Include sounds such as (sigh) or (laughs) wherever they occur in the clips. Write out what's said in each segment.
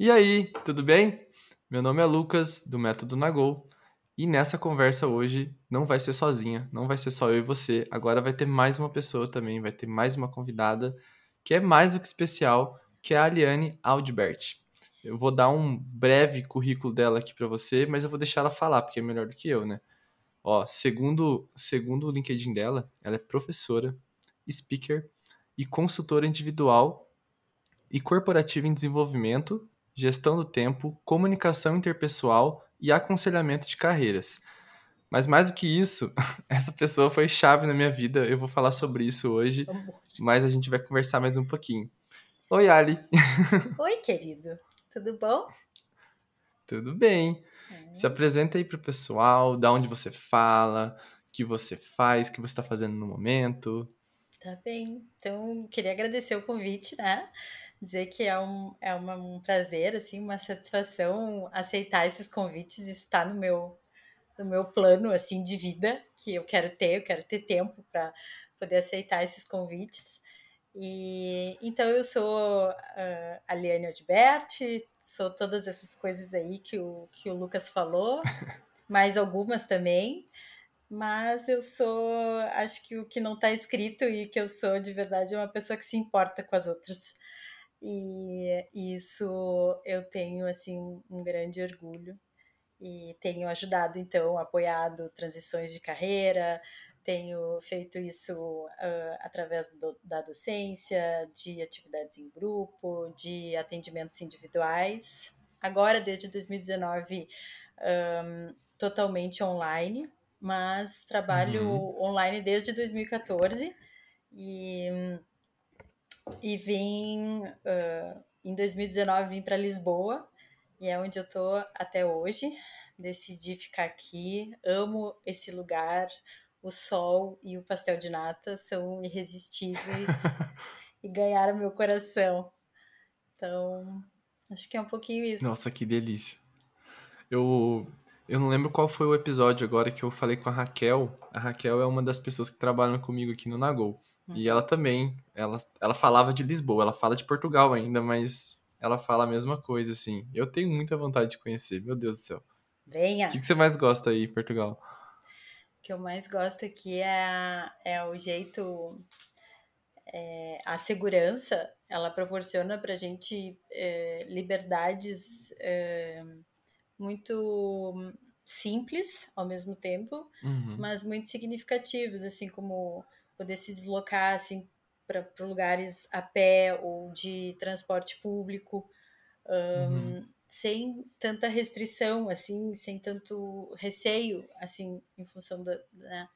E aí, tudo bem? Meu nome é Lucas, do Método Nagol, e nessa conversa hoje não vai ser sozinha, não vai ser só eu e você, agora vai ter mais uma pessoa também, vai ter mais uma convidada, que é mais do que especial, que é a Aliane Aldbert. Eu vou dar um breve currículo dela aqui para você, mas eu vou deixar ela falar, porque é melhor do que eu, né? Ó, segundo, segundo o LinkedIn dela, ela é professora, speaker e consultora individual e corporativa em desenvolvimento, gestão do tempo, comunicação interpessoal e aconselhamento de carreiras. Mas mais do que isso, (laughs) essa pessoa foi chave na minha vida. Eu vou falar sobre isso hoje, mas a gente vai conversar mais um pouquinho. Oi, Ali. (laughs) Oi, querido. Tudo bom? Tudo bem. É. Se apresenta aí pro pessoal, da onde você fala, o que você faz, o que você está fazendo no momento. Tá bem. Então, queria agradecer o convite, né? Dizer que é um, é uma, um prazer, assim, uma satisfação aceitar esses convites e estar no meu, no meu plano, assim, de vida que eu quero ter, eu quero ter tempo para poder aceitar esses convites. E então eu sou uh, a Liane Odberti, sou todas essas coisas aí que o, que o Lucas falou, (laughs) mais algumas também. Mas eu sou, acho que o que não está escrito e que eu sou de verdade é uma pessoa que se importa com as outras. E isso eu tenho assim um grande orgulho e tenho ajudado então, apoiado transições de carreira, tenho feito isso uh, através do, da docência, de atividades em grupo, de atendimentos individuais. Agora, desde 2019, um, totalmente online, mas trabalho uhum. online desde 2014 e, e vim uh, em 2019 vim para Lisboa e é onde eu tô até hoje. Decidi ficar aqui, amo esse lugar, o sol e o pastel de nata são irresistíveis (laughs) e ganharam meu coração. Então, acho que é um pouquinho isso. Nossa, que delícia. Eu eu não lembro qual foi o episódio agora que eu falei com a Raquel. A Raquel é uma das pessoas que trabalham comigo aqui no Nagol. Uhum. E ela também, ela, ela falava de Lisboa, ela fala de Portugal ainda, mas ela fala a mesma coisa, assim. Eu tenho muita vontade de conhecer, meu Deus do céu. Venha! O que, que você mais gosta aí em Portugal? O que eu mais gosto aqui é, é o jeito. É, a segurança, ela proporciona pra gente é, liberdades é, muito simples ao mesmo tempo, uhum. mas muito significativos, assim como poder se deslocar assim para lugares a pé ou de transporte público, um, uhum. sem tanta restrição, assim, sem tanto receio, assim, em função da, da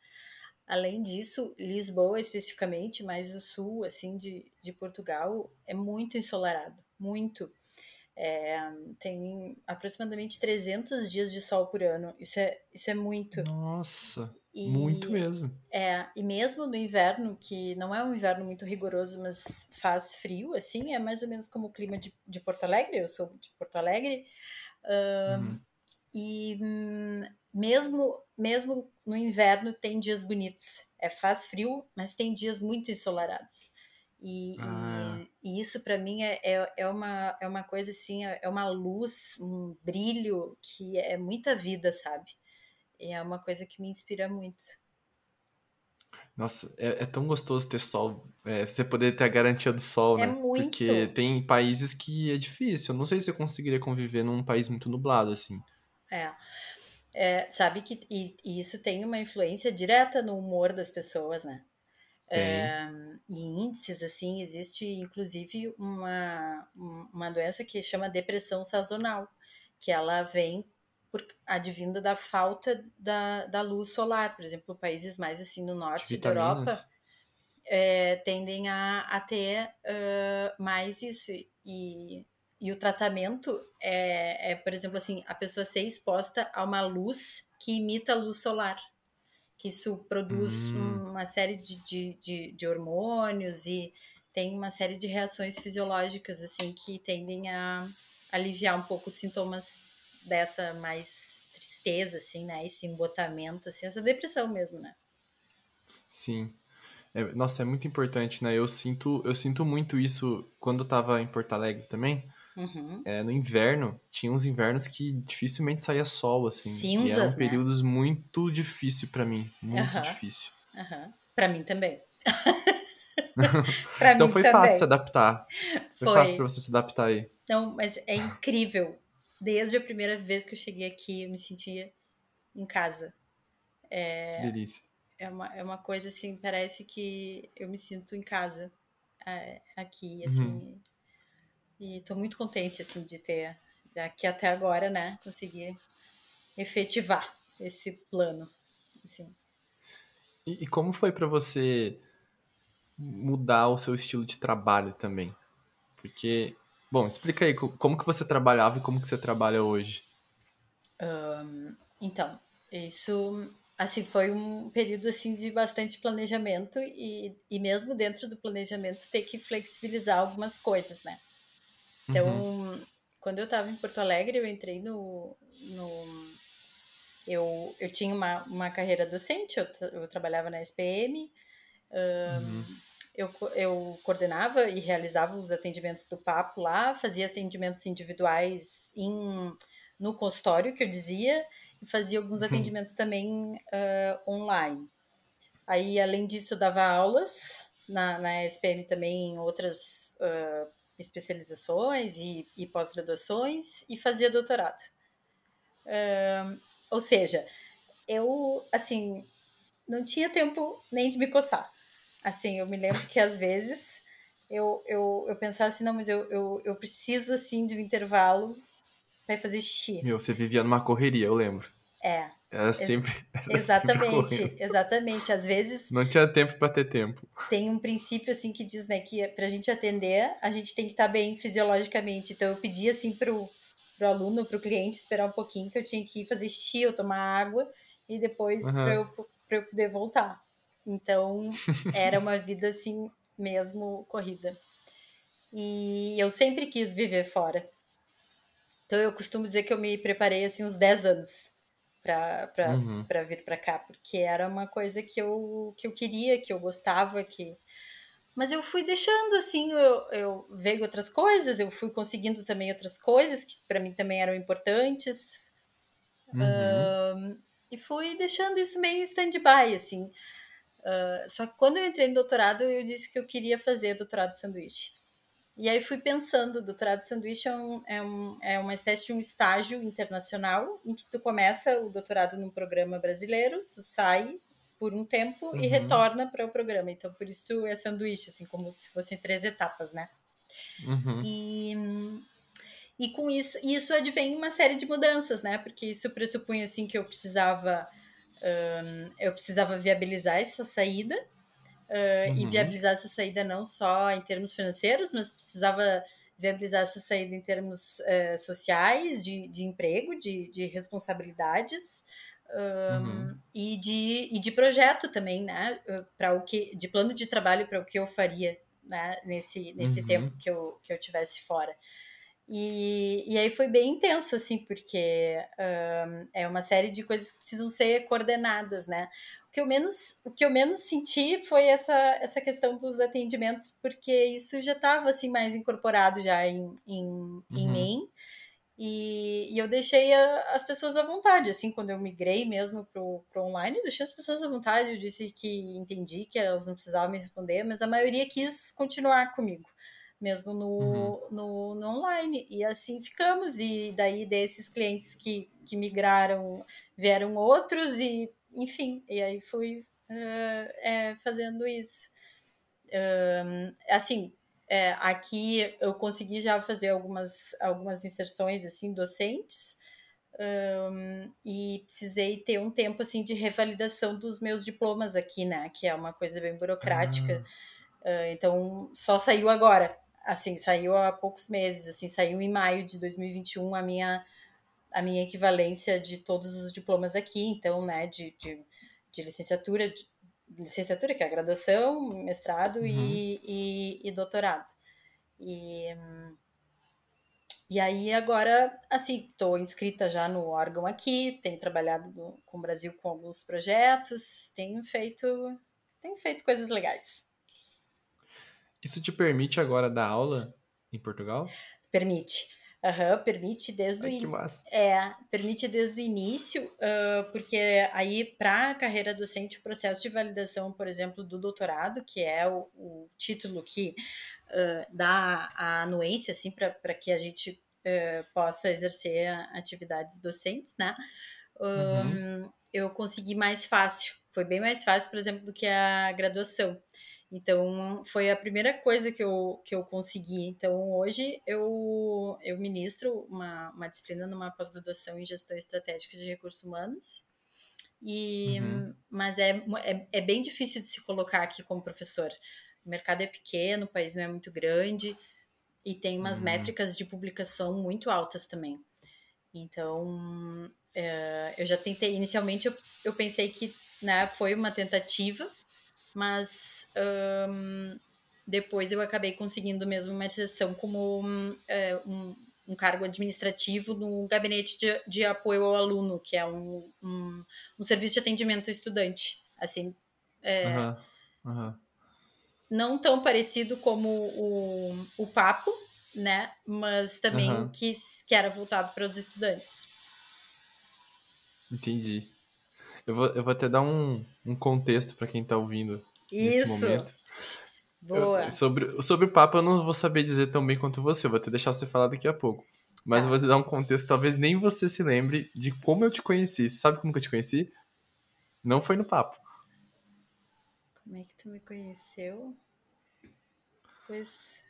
Além disso, Lisboa especificamente, mais o sul, assim, de, de Portugal, é muito ensolarado, muito. É, tem aproximadamente 300 dias de sol por ano. Isso é, isso é muito. Nossa, e, muito mesmo. É, e mesmo no inverno, que não é um inverno muito rigoroso, mas faz frio, assim, é mais ou menos como o clima de, de Porto Alegre. Eu sou de Porto Alegre. Uhum. E hum, mesmo, mesmo no inverno tem dias bonitos. É, faz frio, mas tem dias muito ensolarados. E, ah. e, e isso para mim é, é, é, uma, é uma coisa assim, é, é uma luz, um brilho que é muita vida, sabe? E é uma coisa que me inspira muito. Nossa, é, é tão gostoso ter sol, é, você poder ter a garantia do sol, é né? Muito. Porque tem países que é difícil. Eu não sei se eu conseguiria conviver num país muito nublado, assim. É. é sabe que e, e isso tem uma influência direta no humor das pessoas, né? É, em índices, assim, existe inclusive uma, uma doença que chama depressão sazonal, que ela vem por advinda da falta da, da luz solar. Por exemplo, países mais assim no norte da Europa é, tendem a, a ter uh, mais isso. E, e o tratamento é, é, por exemplo, assim, a pessoa ser exposta a uma luz que imita a luz solar que isso produz hum. uma série de, de, de, de, hormônios e tem uma série de reações fisiológicas assim que tendem a aliviar um pouco os sintomas dessa mais tristeza assim né esse embotamento assim essa depressão mesmo né sim é, nossa é muito importante né eu sinto eu sinto muito isso quando eu tava em Porto Alegre também Uhum. É, no inverno, tinha uns invernos que dificilmente saía sol, assim. e Cinzas, eram né? períodos muito difícil pra mim. Muito Aham. difícil. Aham. Pra mim também. (laughs) pra Então mim foi também. fácil se adaptar. Foi, Foi. fácil pra você se adaptar aí. Não, mas é incrível. Desde a primeira vez que eu cheguei aqui, eu me sentia em casa. Que delícia. É uma, é uma coisa assim, parece que eu me sinto em casa é, aqui, assim. Uhum. E tô muito contente, assim, de ter, daqui até agora, né, conseguir efetivar esse plano, assim. E, e como foi pra você mudar o seu estilo de trabalho também? Porque, bom, explica aí co- como que você trabalhava e como que você trabalha hoje. Então, isso, assim, foi um período, assim, de bastante planejamento e, e mesmo dentro do planejamento ter que flexibilizar algumas coisas, né? Então, Uhum. quando eu estava em Porto Alegre, eu entrei no... no eu, eu tinha uma, uma carreira docente, eu, eu trabalhava na SPM, Uhum. Eu, eu coordenava e realizava os atendimentos do papo lá, fazia atendimentos individuais em, no consultório, que eu dizia, e fazia alguns atendimentos também ah, online. Aí, além disso, eu dava aulas na, na SPM também em outras ah, especializações e, e pós-graduações e fazia doutorado. Ah, ou seja, eu, assim, não tinha tempo nem de me coçar. Assim, eu me lembro que às vezes eu, eu, eu pensava assim, não, mas eu, eu, eu preciso, assim, de um intervalo para fazer xixi. Meu, você vivia numa correria, eu lembro. É, Era sempre. (laughs) Era sempre exatamente, correndo. exatamente. Às vezes Não tinha tempo pra ter tempo. tem um princípio assim que diz, né, que pra gente atender, a gente tem que estar bem fisiologicamente. Então eu pedi assim pro, pro aluno, pro cliente esperar um pouquinho que eu tinha que ir fazer xixi, ou tomar água e depois Aham. pra eu, pra eu poder voltar. Então (laughs) era uma vida assim mesmo corrida. E eu sempre quis viver fora. Então eu costumo dizer que eu me preparei assim uns 10 anos para para Uhum. para vir para cá, porque era uma coisa que eu que eu queria, que eu gostava, que mas eu fui deixando assim, eu, eu veio outras coisas, eu fui conseguindo também outras coisas que para mim também eram importantes Uhum. e fui deixando isso meio stand-by assim. Ah, só que quando eu entrei no doutorado, eu disse que eu queria fazer doutorado sanduíche. E aí fui pensando, doutorado sanduíche é, um, é, um, é uma espécie de um estágio internacional em que tu começa o doutorado num programa brasileiro, tu sai por um tempo e Uhum. retorna para o programa. Então, por isso é sanduíche, assim, como se fossem três etapas, né? Uhum. E, e com isso, isso advém uma série de mudanças, né? Porque isso pressupunha, assim, que eu precisava, eu precisava viabilizar essa saída, Uh, e Uhum. viabilizar essa saída não só em termos financeiros, mas precisava viabilizar essa saída em termos uh, sociais, de, de emprego, de, de responsabilidades um, Uhum. e, de, e de projeto também, né? Para o que, de plano de trabalho para o que eu faria né? nesse, nesse Uhum. tempo que eu, que eu tivesse fora. E, e aí foi bem intenso, assim, porque um, é uma série de coisas que precisam ser coordenadas, né? O que eu menos, o que eu menos senti foi essa, essa questão dos atendimentos, porque isso já estava, assim, mais incorporado já em, em, em Uhum. mim. E, e eu deixei a- as pessoas à vontade, assim, quando eu migrei mesmo pro, pro online, eu deixei as pessoas à vontade, eu disse que entendi que elas não precisavam me responder, mas a maioria quis continuar comigo, mesmo no, Uhum. no, no online. E assim ficamos, e daí desses clientes que, que migraram, vieram outros, e enfim, e aí fui eh, eh, fazendo isso. Ahn, assim, é, aqui eu consegui já fazer algumas, algumas inserções assim docentes ahn, e precisei ter um tempo assim de revalidação dos meus diplomas aqui, né? Que é uma coisa bem burocrática. Ah, então só saiu agora, assim, saiu há poucos meses, assim, saiu em maio de 2021 a minha a minha equivalência de todos os diplomas aqui, então, né, de, de, de licenciatura, de, licenciatura, que é a graduação, mestrado Uhum. e, e, e doutorado. E, e aí agora, assim, estou inscrita já no órgão aqui, tenho trabalhado no, com o Brasil com alguns projetos, tenho feito, tenho feito coisas legais. Isso te permite agora dar aula em Portugal? Permite. Uhum, permite desde Ai, o massa. é, permite desde o início, uh, porque aí para a carreira docente o processo de validação, por exemplo, do doutorado, que é o, o título que uh, dá a anuência assim para que a gente uh, possa exercer atividades docentes, né? Um, uhum. Eu consegui mais fácil, foi bem mais fácil, por exemplo, do que a graduação. Então, foi a primeira coisa que eu, que eu consegui. Então, hoje eu, eu ministro uma, uma disciplina numa pós-graduação em gestão estratégica de recursos humanos. E, uhum. Mas é, é, é, bem difícil de se colocar aqui como professor. O mercado é pequeno, o país não é muito grande e tem umas uhum. métricas de publicação muito altas também. Então, é, eu já tentei. Inicialmente, eu, eu pensei que né, foi uma tentativa mas um, depois eu acabei conseguindo mesmo uma inserção como um, é, um, um, cargo administrativo no gabinete de, de, apoio ao aluno, que é um, um, um serviço de atendimento ao estudante, assim, é, uhum. Uhum. não tão parecido como o, o papo, né, mas também uhum. que, que era voltado para os estudantes. Entendi. Eu vou, eu vou até dar um, um contexto para quem está ouvindo Isso. nesse momento. Boa. Eu, sobre, sobre o Papa eu não vou saber dizer tão bem quanto você, vou até deixar você falar daqui a pouco. Mas tá. eu vou te dar um contexto, talvez nem você se lembre de como eu te conheci. Sabe como que eu te conheci? Não foi no papo. Como é que tu me conheceu? Pois.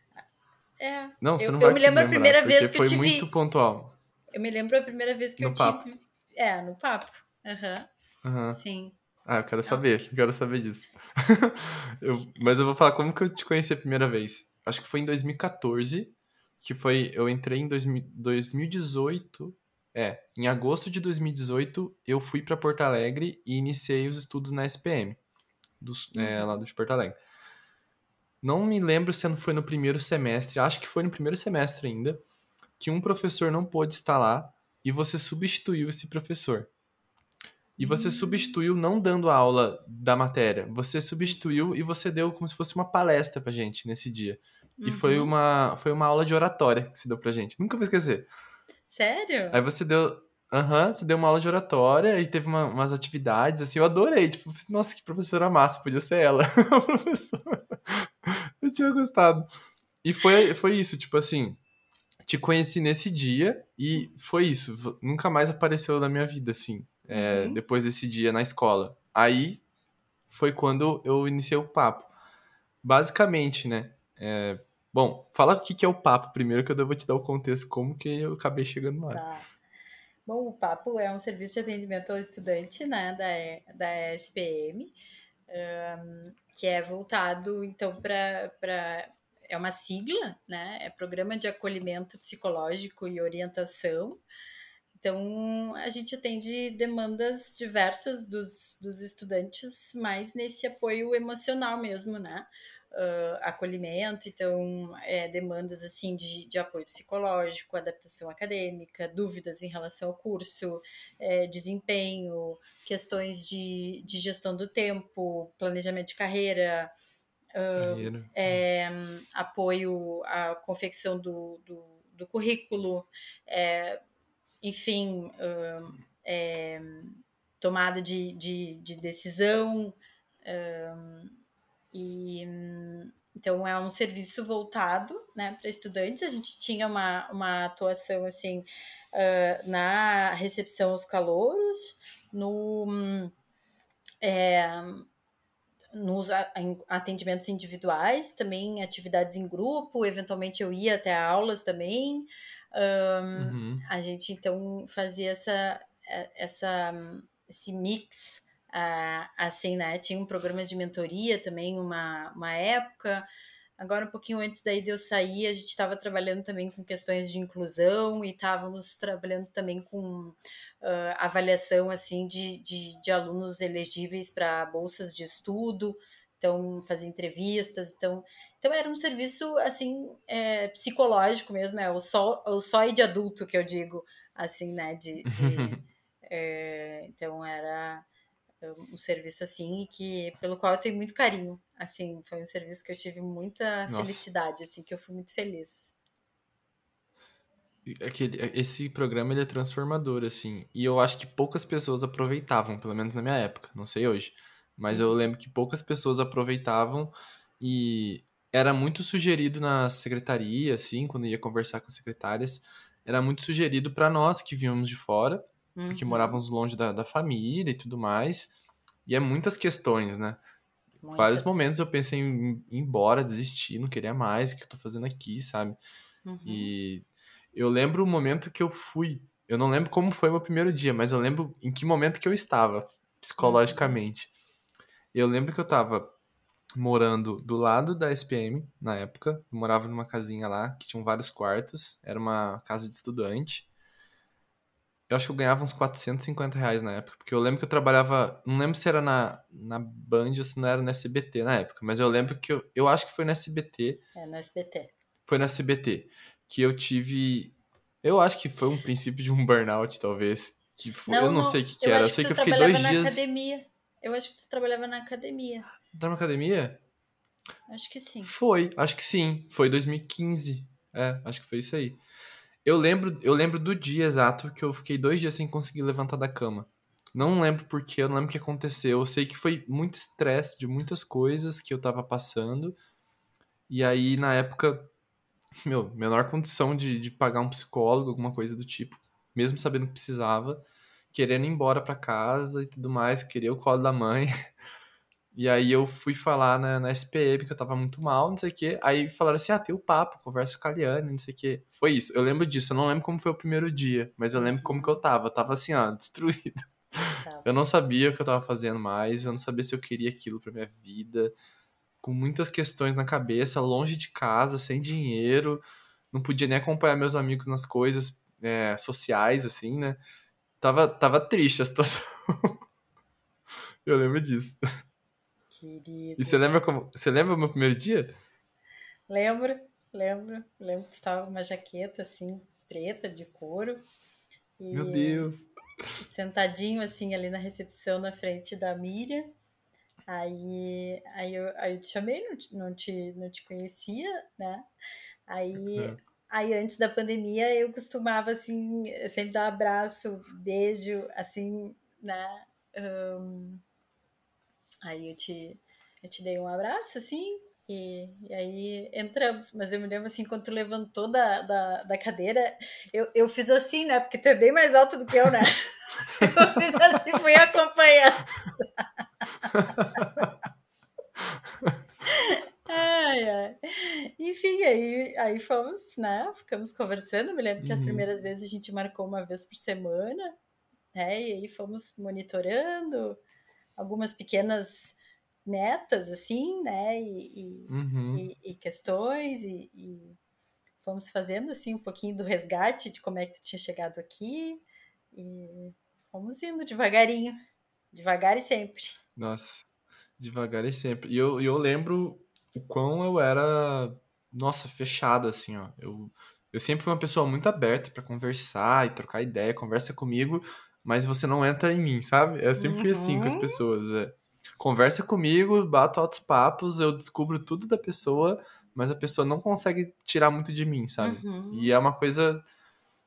É. Não, você eu, não vai Eu me lembro a primeira vez que eu te vi. Foi muito pontual. Eu me lembro a primeira vez que no eu papo. tive. É, no papo. Aham. Uhum. Uhum. Sim. Ah, eu quero saber, eu quero saber disso. (laughs) eu, mas eu vou falar como que eu te conheci a primeira vez. Acho que foi em 2014, que foi. Eu entrei em 2000, 2018. É, em agosto de 2018, eu fui para Porto Alegre e iniciei os estudos na SPM, do, é, uhum. lá de Porto Alegre. Não me lembro se não foi no primeiro semestre, acho que foi no primeiro semestre ainda, que um professor não pôde estar lá e você substituiu esse professor. E você substituiu não dando a aula da matéria, você substituiu e você deu como se fosse uma palestra pra gente nesse dia. Uhum. E foi uhum. uma, foi uma aula de oratória que você deu pra gente. Nunca vou esquecer. Sério? Aí você deu. Aham, uhum, você deu uma aula de oratória e teve uma, umas atividades, assim, eu adorei. Tipo, nossa, que professora massa, podia ser ela. (laughs) Eu tinha gostado. E foi, foi isso, tipo assim, te conheci nesse dia e foi isso. Nunca mais apareceu na minha vida, assim é, uhum. depois desse dia na escola. Aí foi quando eu iniciei o papo. Basicamente, né? É, bom, fala o que é o papo primeiro, que eu vou te dar o contexto, como que eu acabei chegando lá. Tá. Bom, o Papo é um serviço de atendimento ao estudante né, da, da SPM, um, que é voltado, então, para. É uma sigla, né? É Programa de Acolhimento Psicológico e Orientação então, a gente atende demandas diversas dos, dos estudantes, mais nesse apoio emocional mesmo, né? Uh, acolhimento, então, é, demandas assim de, de apoio psicológico, adaptação acadêmica, dúvidas em relação ao curso, é, desempenho, questões de, de gestão do tempo, planejamento de carreira, uh, é, apoio à confecção do, do, do currículo, é, enfim, uh, é, tomada de, de, de decisão. E então é um serviço voltado né, para estudantes. A gente tinha uma, uma atuação assim uh, na recepção aos calouros, no, é, nos atendimentos individuais, também atividades em grupo, eventualmente eu ia até aulas também. Um, uhum. A gente então fazia essa, é, essa, esse mix, uh, assim, né? Tinha um programa de mentoria também, uma, uma época. Agora, um pouquinho antes daí de eu sair, a gente estava trabalhando também com questões de inclusão e estávamos trabalhando também com uh, avaliação assim de, de, de alunos elegíveis para bolsas de estudo então fazia entrevistas, então, então era um serviço assim é, psicológico mesmo, é o só o só de adulto que eu digo, assim, né, de, de (laughs) é, então era um serviço assim que pelo qual eu tenho muito carinho, assim, foi um serviço que eu tive muita Nossa. felicidade, assim, que eu fui muito feliz. aquele, esse programa ele é transformador, assim. E eu acho que poucas pessoas aproveitavam, pelo menos na minha época, não sei hoje. Mas eu lembro que poucas pessoas aproveitavam e era muito sugerido na secretaria, assim, quando ia conversar com as secretárias, era muito sugerido para nós que vínhamos de fora, uhum. porque morávamos longe da, da família e tudo mais. E é muitas questões, né? Muitas. Vários momentos eu pensei em ir embora, desistir, não queria mais, o que eu tô fazendo aqui, sabe? Uhum. E eu lembro o momento que eu fui. Eu não lembro como foi o meu primeiro dia, mas eu lembro em que momento que eu estava, psicologicamente. Eu lembro que eu tava morando do lado da SPM na época. Eu morava numa casinha lá que tinha vários quartos. Era uma casa de estudante. Eu acho que eu ganhava uns 450 reais na época, porque eu lembro que eu trabalhava. Não lembro se era na, na Band ou se não era no SBT na época, mas eu lembro que eu, eu acho que foi no SBT. É, no SBT. Foi no SBT. Que eu tive. Eu acho que foi um princípio de um burnout, talvez. Que foi, não, eu não, não sei o que, que era. Eu sei que, que eu fiquei dois dias. Academia. Eu acho que tu trabalhava na academia. Tá na academia? Acho que sim. Foi, acho que sim. Foi 2015. É, acho que foi isso aí. Eu lembro, eu lembro do dia exato que eu fiquei dois dias sem conseguir levantar da cama. Não lembro porquê, eu não lembro o que aconteceu. Eu sei que foi muito estresse de muitas coisas que eu tava passando. E aí, na época, meu, menor condição de, de pagar um psicólogo, alguma coisa do tipo, mesmo sabendo que precisava, querendo ir embora para casa e tudo mais, queria o colo da mãe. (laughs) E aí eu fui falar na, na SPM que eu tava muito mal, não sei o quê. Aí falaram assim, ah, tem o papo, conversa com a Liane, não sei o quê. Foi isso. Eu lembro disso. Eu não lembro como foi o primeiro dia, mas eu lembro como que eu tava. Eu tava assim, ó, (laughs) destruído. Tá. Eu não sabia o que eu tava fazendo mais, eu não sabia se eu queria aquilo pra minha vida. Com muitas questões na cabeça, longe de casa, sem dinheiro. Não podia nem acompanhar meus amigos nas coisas é, sociais, assim, né? Tava, tava triste a situação. (laughs) eu lembro disso. Querido. E você lembra como. Você lembra o meu primeiro dia? Lembro, lembro. Lembro que estava uma jaqueta assim, preta, de couro. E, meu Deus! Sentadinho assim ali na recepção na frente da Miriam. Aí, aí, eu, aí eu te chamei, não, não, te, não te conhecia, né? Aí, uhum. Aí antes da pandemia eu costumava assim, sempre dar um abraço, beijo, assim, né? Um, Aí eu te, eu te dei um abraço, assim, e, e, aí entramos. Mas eu me lembro assim, quando tu levantou da, da, da cadeira, eu, eu fiz assim, né? Porque tu é bem mais alto do que eu, né? (laughs) eu fiz assim, fui acompanhando. (laughs) ai, ai. Enfim, aí, aí fomos, né? Ficamos conversando. Me lembro que as uhum. primeiras vezes a gente marcou uma vez por semana, né? E aí fomos monitorando algumas pequenas metas, assim, né? E, uhum. e, e questões, e, e, fomos fazendo, assim, um pouquinho do resgate de como é que tu tinha chegado aqui, e fomos indo devagarinho, devagar e sempre. Nossa, devagar e sempre. E eu, eu lembro o quão eu era, nossa, fechado, assim, ó. Eu, eu sempre fui uma pessoa muito aberta para conversar e trocar ideia, conversa comigo, mas você não entra em mim, sabe? Eu sempre uhum. fui assim com as uhum. pessoas. É. Conversa comigo, bato altos papos, eu descubro tudo da pessoa, mas a pessoa não consegue tirar muito de mim, sabe? Uhum. E é uma coisa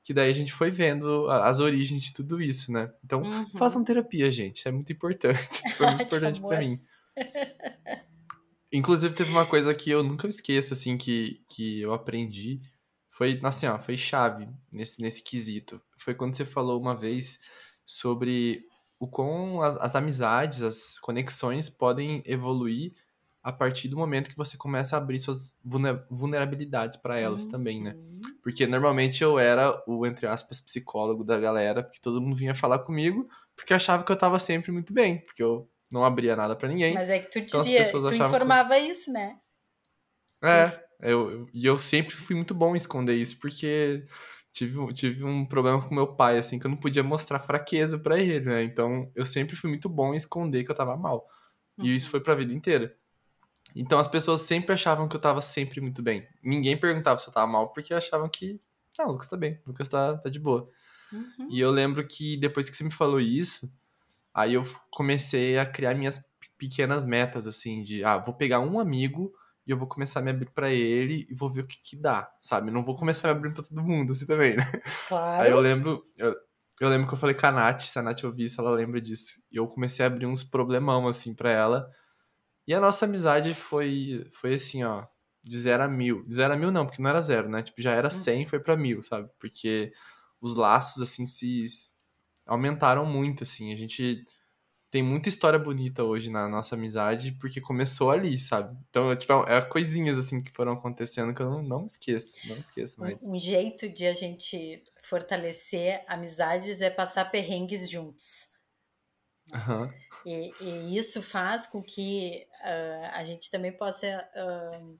que daí a gente foi vendo as origens de tudo isso, né? Então, uhum. façam terapia, gente. É muito importante. (laughs) Foi muito importante para mim. (laughs) Inclusive, teve uma coisa que eu nunca esqueço, assim, que, que eu aprendi. Foi, assim, ó, foi chave nesse, nesse quesito. Foi quando você falou uma vez sobre o como as, as amizades, as conexões podem evoluir a partir do momento que você começa a abrir suas vulnerabilidades para elas uhum. também, né? Porque normalmente eu era o, entre aspas, psicólogo da galera, porque todo mundo vinha falar comigo, porque achava que eu tava sempre muito bem, porque eu não abria nada para ninguém. Mas é que tu então dizia, tu informava que... isso, né? É, eu, eu, e eu sempre fui muito bom em esconder isso, porque tive, tive um problema com meu pai, assim, que eu não podia mostrar fraqueza para ele, né? Então, eu sempre fui muito bom em esconder que eu tava mal. E isso uhum. foi pra vida inteira. Então, as pessoas sempre achavam que eu tava sempre muito bem. Ninguém perguntava se eu tava mal, porque achavam que, ah, o Lucas tá bem, o Lucas tá, tá de boa. Uhum. E eu lembro que depois que você me falou isso, aí eu comecei a criar minhas pequenas metas, assim, de, ah, vou pegar um amigo e eu vou começar a me abrir para ele e vou ver o que que dá, sabe? Não vou começar a me abrir pra todo mundo, assim também, né? Claro. Aí eu lembro, eu, eu lembro que eu falei com a Nath, se a Nath ouvir isso, ela lembra disso. E eu comecei a abrir uns problemão, assim, pra ela. E a nossa amizade foi, foi assim, ó, de zero a mil. De zero a mil não, porque não era zero, né? Tipo, já era 100 e foi pra mil, sabe? Porque os laços, assim, se aumentaram muito, assim. A gente tem muita história bonita hoje na nossa amizade, porque começou ali, sabe? Então, tipo, é coisinhas, assim, que foram acontecendo que eu não, não esqueço, não esqueço mais. Um, um jeito de a gente fortalecer amizades é passar perrengues juntos. Uhum. E, e, isso faz com que uh, a gente também possa uh,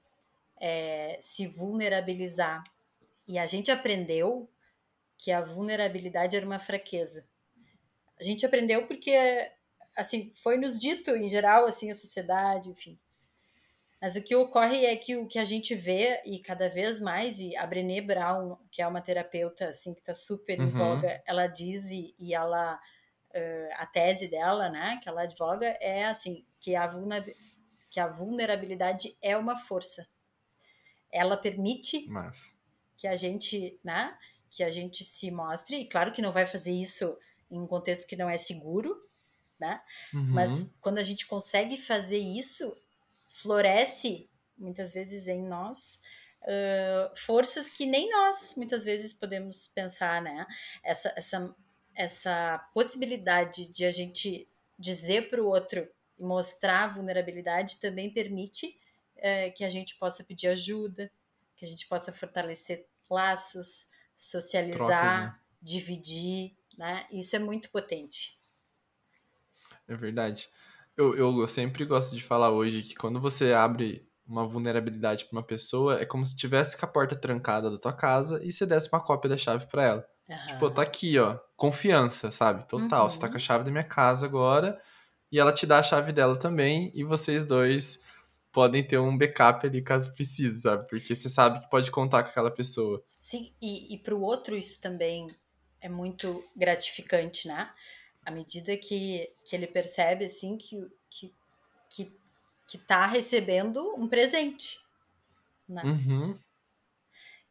é, se vulnerabilizar. E a gente aprendeu que a vulnerabilidade era uma fraqueza. A gente aprendeu porque, assim, foi nos dito em geral, assim, a sociedade, enfim. Mas o que ocorre é que o que a gente vê, e cada vez mais, e a Brené Brown, que é uma terapeuta, assim, que está super uhum. em voga, ela diz, e, e ela, uh, a tese dela, né, que ela advoga, é, assim, que a, que a vulnerabilidade é uma força. Ela permite Mas... que a gente, né, que a gente se mostre, e claro que não vai fazer isso em um contexto que não é seguro, né? Uhum. Mas quando a gente consegue fazer isso, floresce muitas vezes em nós uh, forças que nem nós muitas vezes podemos pensar, né? Essa, essa, essa possibilidade de a gente dizer para o outro e mostrar vulnerabilidade também permite uh, que a gente possa pedir ajuda, que a gente possa fortalecer laços, socializar, Trocas, né? dividir, né? Isso é muito potente. É verdade. Eu, eu, eu, sempre gosto de falar hoje que quando você abre uma vulnerabilidade para uma pessoa, é como se tivesse com a porta trancada da tua casa e você desse uma cópia da chave para ela. Uhum. Tipo, tá aqui, ó, confiança, sabe? Total. Uhum. Você tá com a uhum. chave da minha casa agora e ela te dá a chave dela também e vocês dois podem ter um backup ali caso precise, sabe? Porque você sabe que pode contar com aquela pessoa. Sim, e, e pro outro isso também é muito gratificante, né? À medida que, que ele percebe, assim, que, que, que, que tá recebendo um presente, né? Uhum.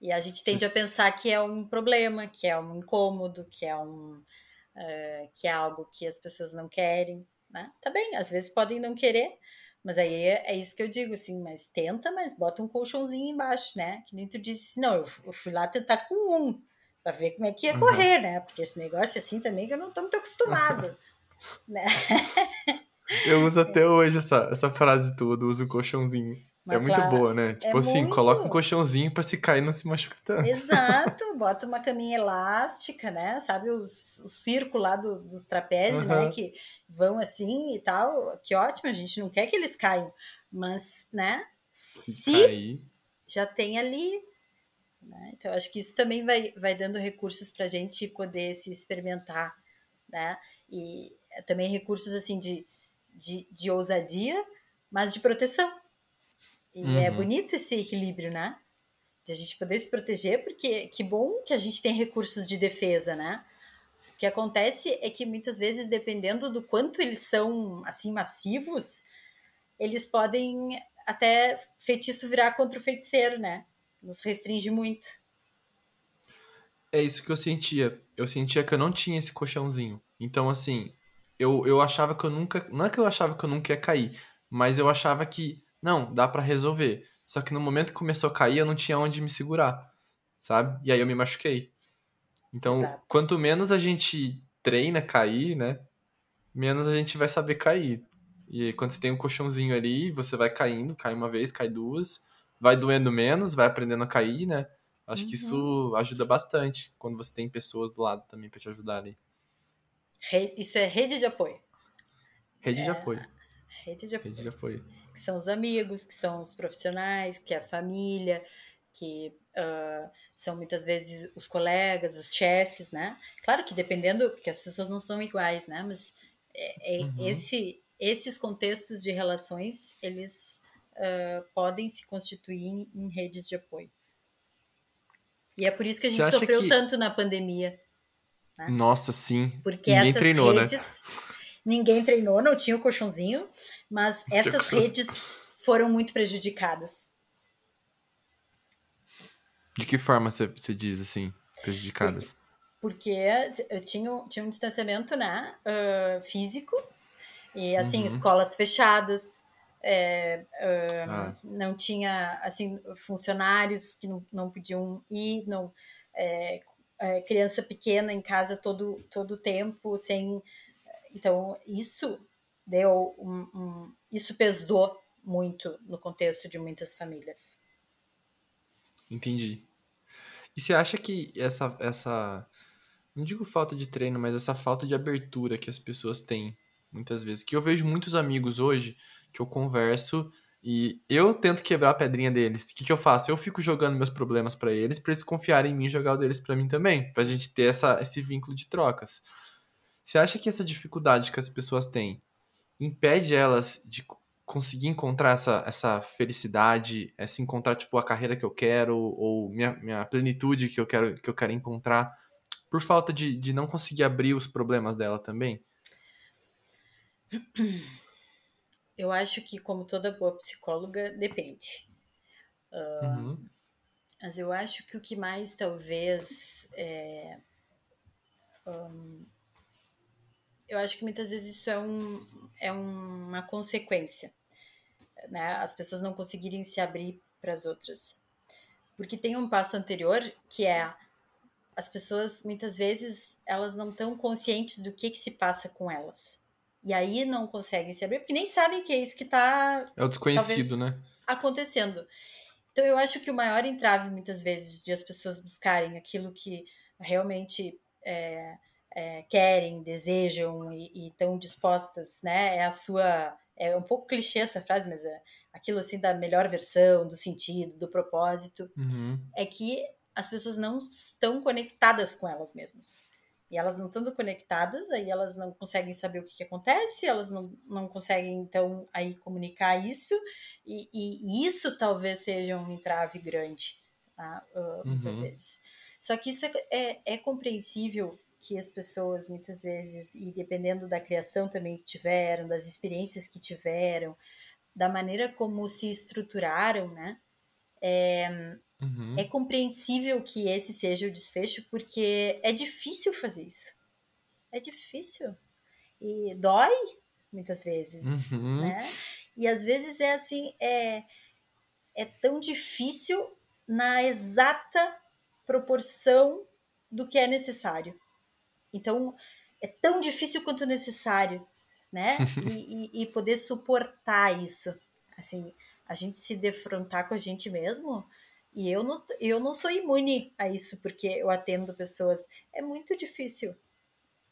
E a gente tende a pensar que é um problema, que é um incômodo, que é um... Uh, que é algo que as pessoas não querem, né? Tá bem, às vezes podem não querer, mas aí é, é, isso que eu digo, assim, mas tenta, mas bota um colchãozinho embaixo, né? Que nem tu disse assim, não, eu, eu fui lá tentar com um, para ver como é que ia uhum. correr, né? Porque esse negócio assim também que eu não tô muito acostumado, (laughs) né? Eu uso até hoje essa, essa frase toda, uso um colchãozinho. Mas, é muito claro, boa, né? Tipo é assim, muito... coloca um colchãozinho para se cair não se machucar tanto. Exato, (laughs) bota uma caminha elástica, né? Sabe os, o círculo lá do, dos trapézios, uhum. né? Que vão assim e tal. Que ótimo, a gente não quer que eles caiam. Mas, né? Se, se já tem ali né? Então, acho que isso também vai, vai dando recursos para a gente poder se experimentar, né? E também recursos assim de, de, de ousadia, mas de proteção. E é uhum. é bonito esse equilíbrio, né? De a gente poder se proteger, porque que bom que a gente tem recursos de defesa, né? O que acontece é que muitas vezes, dependendo do quanto eles são assim massivos, eles podem até feitiço virar contra o feiticeiro, né? Nos restringe muito. É isso que eu sentia. Eu sentia que eu não tinha esse colchãozinho. Então, assim, eu, eu achava que eu nunca. Não é que eu achava que eu nunca ia cair, mas eu achava que, não, dá para resolver. Só que no momento que começou a cair, eu não tinha onde me segurar, sabe? E aí eu me machuquei. Então, Exato. quanto menos a gente treina cair, né? Menos a gente vai saber cair. E quando você tem um colchãozinho ali, você vai caindo, cai uma vez, cai duas vai doendo menos, vai aprendendo a cair, né? Acho uhum. que isso uhum. ajuda bastante quando você tem pessoas do lado também para te ajudar ali. Isso é rede de apoio. Rede é... de apoio. Rede de apoio. Rede de apoio. Que são os amigos, que são os profissionais, que é a família, que uh, são muitas vezes os colegas, os chefes, né? Claro que dependendo, porque as pessoas não são iguais, né? Mas é, é uhum. esse, esses contextos de relações, eles uh, podem se constituir em, em, redes de apoio. E é por isso que a gente sofreu que... tanto na pandemia. Né? Nossa, sim. Porque ninguém essas treinou, né? redes. Né? Ninguém treinou, não tinha o colchãozinho, mas essas redes foram muito prejudicadas. De que forma você, você diz assim, prejudicadas? Porque, porque tinha, tinha um distanciamento né, uh, físico, e assim, uhum. escolas fechadas, é, uh, ah. não tinha assim funcionários que não, não podiam ir, não é, é, criança pequena em casa todo todo tempo sem então isso deu um, um, isso pesou muito no contexto de muitas famílias. Entendi. E você acha que essa, essa. Não digo falta de treino, mas essa falta de abertura que as pessoas têm, muitas vezes. Que eu vejo muitos amigos hoje que eu converso e eu tento quebrar a pedrinha deles. O que, que eu faço? Eu fico jogando meus problemas para eles, para eles confiarem em mim e jogar o deles para mim também. Pra gente ter essa, esse vínculo de trocas. Você acha que essa dificuldade que as pessoas têm impede elas de conseguir encontrar essa, essa felicidade, é se encontrar tipo a carreira que eu quero ou minha, minha plenitude que eu quero que eu quero encontrar por falta de, de não conseguir abrir os problemas dela também? Eu acho que como toda boa psicóloga depende. Uh, uhum. Mas eu acho que o que mais talvez é, um, eu acho que muitas vezes isso é, um, é uma consequência, né? As pessoas não conseguirem se abrir para as outras. Porque tem um passo anterior que é as pessoas muitas vezes elas não estão conscientes do que, que se passa com elas. E aí não conseguem se abrir porque nem sabem que é isso que está É o desconhecido, né? Acontecendo. Então eu acho que o maior entrave muitas vezes de as pessoas buscarem aquilo que realmente é, é, querem, desejam e estão dispostas, né? É a sua. É um pouco clichê essa frase, mas é aquilo assim da melhor versão, do sentido, do propósito. Uhum. É que as pessoas não estão conectadas com elas mesmas. E elas não estando conectadas, aí elas não conseguem saber o que, que, acontece, elas não, não conseguem, então, aí comunicar isso, e, e, e isso talvez seja um entrave grande, tá? uh, muitas uhum. vezes. Só que isso é, é, é compreensível que as pessoas muitas vezes, e dependendo da criação também que tiveram, das experiências que tiveram, da maneira como se estruturaram, né? É, uhum. é compreensível que esse seja o desfecho, porque é difícil fazer isso. É difícil. E dói, muitas vezes, uhum. né? E às vezes é assim, é, é tão difícil na exata proporção do que é necessário. Então, é tão difícil quanto necessário, né? (laughs) E, e, e, poder suportar isso. Assim, a gente se defrontar com a gente mesmo. E eu não, eu não sou imune a isso, porque eu atendo pessoas. É muito difícil.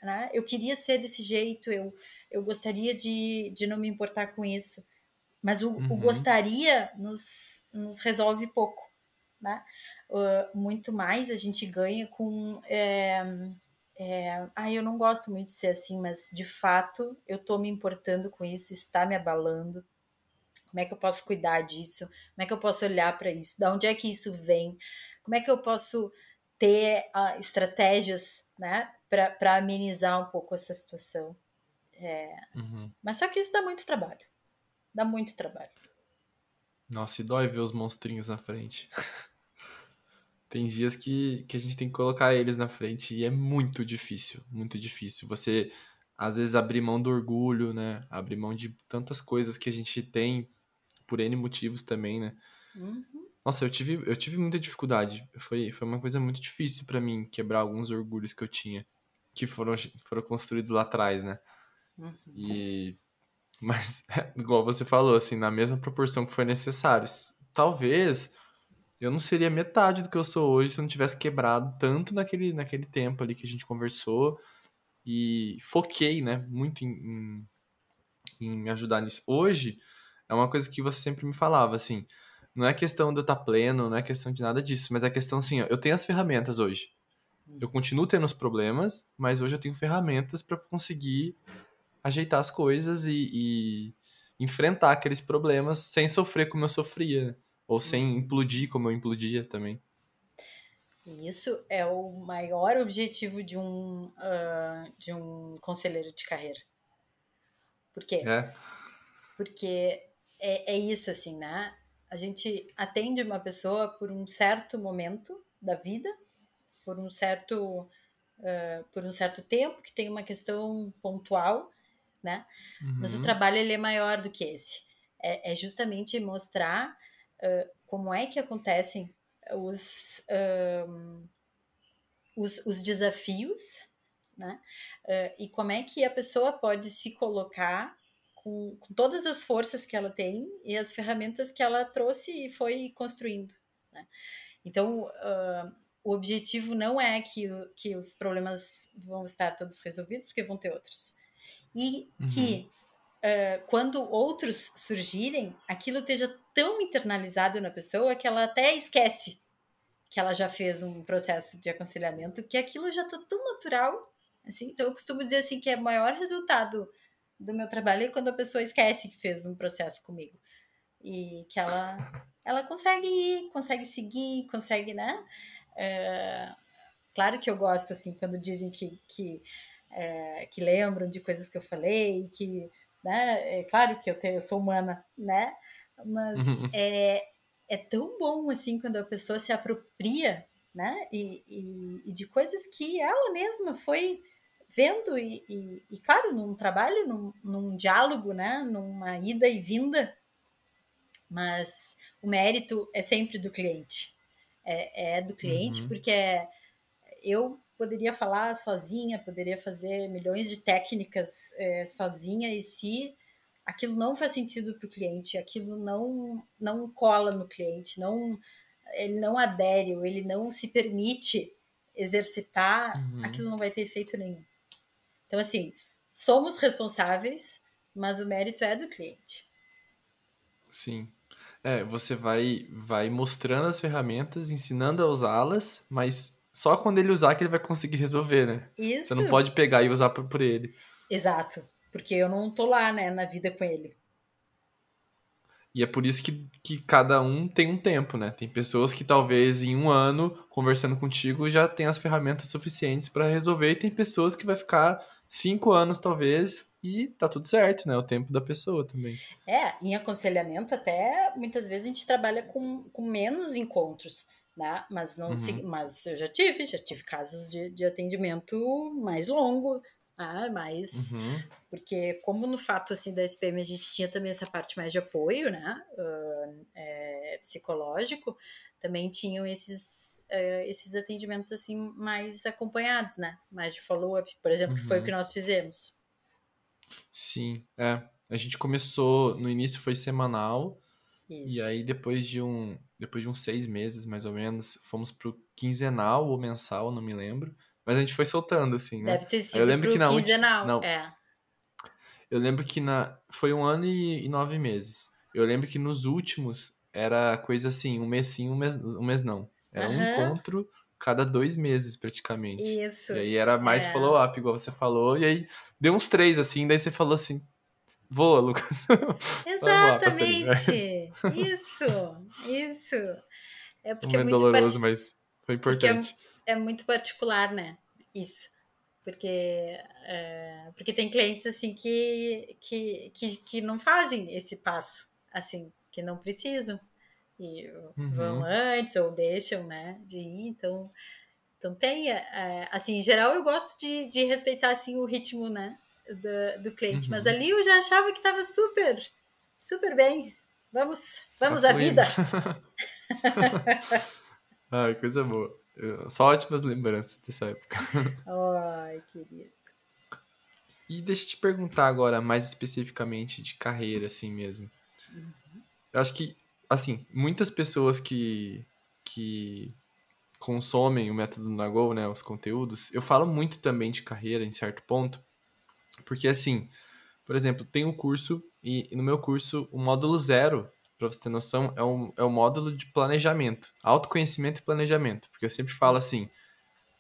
Né? Eu queria ser desse jeito, eu, eu gostaria de, de não me importar com isso. Mas o, uhum. o gostaria nos, nos resolve pouco. Né? Uh, muito mais a gente ganha com. É, é, ah, eu não gosto muito de ser assim, mas de fato eu tô me importando com isso, está me abalando. Como é que eu posso cuidar disso? Como é que eu posso olhar para isso? Da onde é que isso vem? Como é que eu posso ter uh, estratégias, né, para amenizar um pouco essa situação? É, uhum. Mas só que isso dá muito trabalho. Dá muito trabalho. Nossa, e dói ver os monstrinhos na frente. (laughs) Tem dias que, que a gente tem que colocar eles na frente e é muito difícil, muito difícil. Você, às vezes, abrir mão do orgulho, né? Abrir mão de tantas coisas que a gente tem por N motivos também, né? Uhum. Nossa, eu tive, eu tive muita dificuldade. Foi, foi uma coisa muito difícil para mim quebrar alguns orgulhos que eu tinha, que foram, foram construídos lá atrás, né? Uhum. E. Mas, (laughs) igual você falou, assim, na mesma proporção que foi necessário. Talvez eu não seria metade do que eu sou hoje se eu não tivesse quebrado tanto naquele, naquele tempo ali que a gente conversou e foquei, né, muito em, em, em me ajudar nisso. Hoje, é uma coisa que você sempre me falava, assim, não é questão de eu estar pleno, não é questão de nada disso, mas é questão assim, ó, eu tenho as ferramentas hoje. Eu continuo tendo os problemas, mas hoje eu tenho ferramentas para conseguir ajeitar as coisas e, e, enfrentar aqueles problemas sem sofrer como eu sofria. Né? Ou sem uhum. implodir como eu implodia também. Isso é o maior objetivo de um, uh, de um conselheiro de carreira. Por quê? É. Porque é, é isso, assim, né? A gente atende uma pessoa por um certo momento da vida, por um certo, uh, por um certo tempo, que tem uma questão pontual, né? Uhum. Mas o uhum. trabalho ele é maior do que esse. É, é justamente mostrar uh, como é que acontecem os, os, os, desafios, né? Uh, e como é que a pessoa pode se colocar com, com, todas as forças que ela tem e as ferramentas que ela trouxe e foi construindo. Né? Então, uh, o objetivo não é que, que os problemas vão estar todos resolvidos, porque vão ter outros. E uhum. que uh, quando outros surgirem, aquilo esteja tão internalizado na pessoa que ela até esquece que ela já fez um processo de aconselhamento, que aquilo já está tão natural. Assim, então, eu costumo dizer assim que é o maior resultado do meu trabalho é quando a pessoa esquece que fez um processo comigo. E que ela, (laughs) ela consegue ir, consegue seguir, consegue, né? É, claro que eu gosto, assim, quando dizem que, que, é, que lembram de coisas que eu falei, que, né? É claro que eu, tenho, eu sou humana, né? Mas é, é tão bom, assim, quando a pessoa se apropria, né? E, e, e de coisas que ela mesma foi vendo e, e, e, claro, num trabalho, num, num diálogo, né? Numa ida e vinda, mas o mérito é sempre do cliente. É, é do cliente, uhum. porque é, eu poderia falar sozinha, poderia fazer milhões de técnicas é, sozinha, e se aquilo não faz sentido para o cliente, aquilo não, não cola no cliente, não ele não adere, ele não se permite exercitar, uhum. aquilo não vai ter efeito nenhum. Então, assim, somos responsáveis, mas o mérito é do cliente. Sim. É, você vai, vai mostrando as ferramentas, ensinando a usá-las, mas só quando ele usar que ele vai conseguir resolver, né? Isso. Você não pode pegar e usar por, por ele. Exato. Porque eu não tô lá, né, na vida com ele. E é por isso que, que cada um tem um tempo, né? Tem pessoas que talvez em um ano, conversando contigo, já tem as ferramentas suficientes para resolver, e tem pessoas que vai ficar cinco anos, talvez, e tá tudo certo, né? O tempo da pessoa também. É, em aconselhamento, até muitas vezes a gente trabalha com, com menos encontros, né? Mas, não uhum. mas eu já tive, já tive casos de, de atendimento mais longo, né? mais. Uhum. Porque, como no fato assim da SPM a gente tinha também essa parte mais de apoio, né? Uh, é, psicológico também tinham esses, uh, esses atendimentos assim mais acompanhados, né? Mais de follow-up, por exemplo, uhum. que foi o uhum. que nós fizemos. Sim, é. A gente começou, no início foi semanal, Isso. e aí depois de um depois de uns seis meses, mais ou menos, fomos pro quinzenal ou mensal, não me lembro. Mas a gente foi soltando, assim, né? Deve ter sido eu lembro que na quinzenal, não, é. Eu lembro que na, foi um ano e, e nove meses. Eu lembro que nos últimos era coisa assim, um mês sim, um mês, um mês não. Era uhum. um encontro cada dois meses, praticamente. Isso. E aí era mais é. follow-up, igual você falou. E aí deu uns três, assim, daí você falou assim, voa, Lucas. (laughs) Exatamente. (laughs) isso, isso. É porque um é muito doloroso, part... mas foi é importante. É, é, muito particular, né? Isso. Porque, é, porque tem clientes, assim, que, que, que, que não fazem esse passo, assim, que não precisam e uhum. vão antes ou deixam, né, de ir. Então, então tem, é, assim, em geral eu gosto de, de respeitar assim o ritmo, né, do, do cliente. Uhum. Mas ali eu já achava que estava super, super bem. Vamos, vamos tá à vida. (laughs) Ai, coisa boa. Só ótimas lembranças dessa época. (laughs) Ai, querido. E deixa eu te perguntar agora, mais especificamente de carreira, assim mesmo. Uhum. Eu acho que, assim, muitas pessoas que, que consomem o método Nagol, né, os conteúdos, eu falo muito também de carreira em certo ponto, porque, assim, por exemplo, tem um curso, e, e no meu curso, o módulo zero, para você ter noção, é um, é um módulo de planejamento, autoconhecimento e planejamento, porque eu sempre falo assim,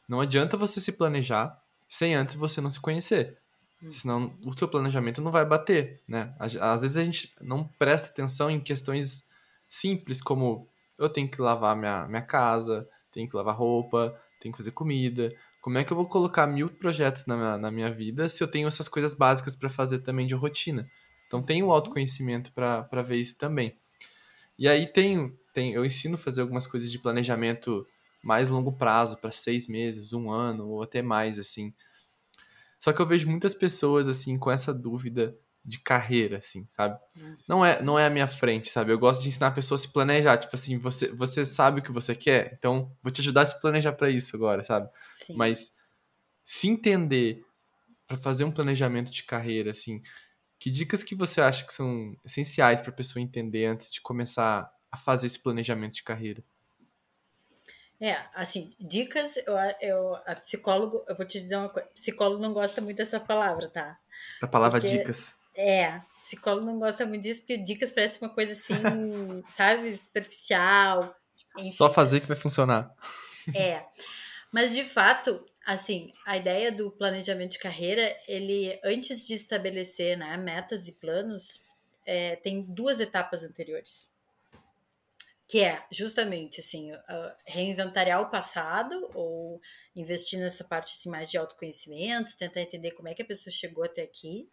não adianta você se planejar sem antes você não se conhecer. Hum. Senão o seu planejamento não vai bater, né? Às, vezes a gente não presta atenção em questões simples como eu tenho que lavar minha, minha casa, tenho que lavar roupa, tenho que fazer comida. Como é que eu vou colocar mil projetos na minha, na minha vida se eu tenho essas coisas básicas para fazer também de rotina? Então tem o autoconhecimento para ver isso também. E aí tem, tem, eu ensino a fazer algumas coisas de planejamento mais longo prazo, para seis meses, um ano ou até mais, assim. Só que eu vejo muitas pessoas, assim, com essa dúvida de carreira, assim, sabe? Uhum. Não é, não é a minha frente, sabe? Eu gosto de ensinar a pessoa a se planejar. Tipo assim, você, você sabe o que você quer, então vou te ajudar a se planejar para isso agora, sabe? Sim. Mas se entender para fazer um planejamento de carreira, assim, que dicas que você acha que são essenciais para a pessoa entender antes de começar a fazer esse planejamento de carreira? É, assim, dicas, eu, eu, a psicólogo, eu vou te dizer uma coisa, psicólogo não gosta muito dessa palavra, tá? Da palavra porque, dicas. É, psicólogo não gosta muito disso, porque dicas parece uma coisa assim, (laughs) sabe, superficial. Enfim, Só fazer que vai funcionar. (laughs) É, mas de fato, assim, a ideia do planejamento de carreira, ele, antes de estabelecer né, metas e planos, é, tem duas etapas anteriores que é justamente assim uh, reinventariar o passado ou investir nessa parte assim, mais de autoconhecimento, tentar entender como é que a pessoa chegou até aqui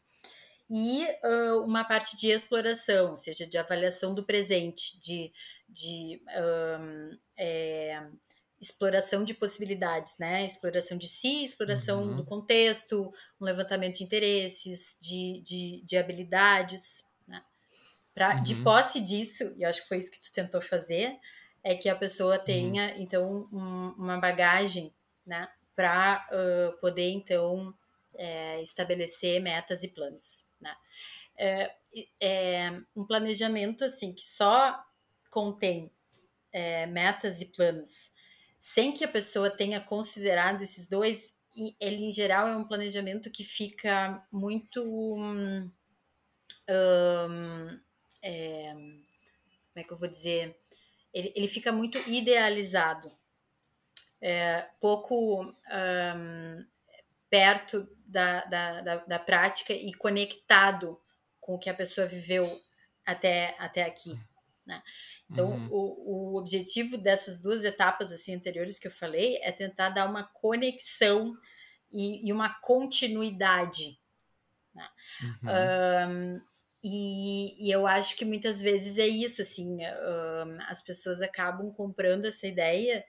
e uh, uma parte de exploração, ou seja, de avaliação do presente, de, de um, é, exploração de possibilidades, né? Exploração de si, exploração uhum. do contexto, um levantamento de interesses, de, de, de habilidades. Pra, uhum. De posse disso, e acho que foi isso que tu tentou fazer, é que a pessoa uhum. tenha, uhum. então, um, uma bagagem, né, para uh, poder, então, é, estabelecer metas e planos, né. É, é, um planejamento, assim, que só contém é, metas e planos, sem que a pessoa tenha considerado esses dois, ele, em geral, é um planejamento que fica muito... um, é, como é que eu vou dizer? Ele, ele fica muito idealizado, é, pouco um, perto da, da, da, da, prática e conectado com o que a pessoa viveu até, até aqui. Né? Então, uhum. o, o objetivo dessas duas etapas assim anteriores que eu falei é tentar dar uma conexão e, e uma continuidade. Né? Uhum. Um, e, e, eu acho que muitas vezes é isso, assim, uh, as pessoas acabam comprando essa ideia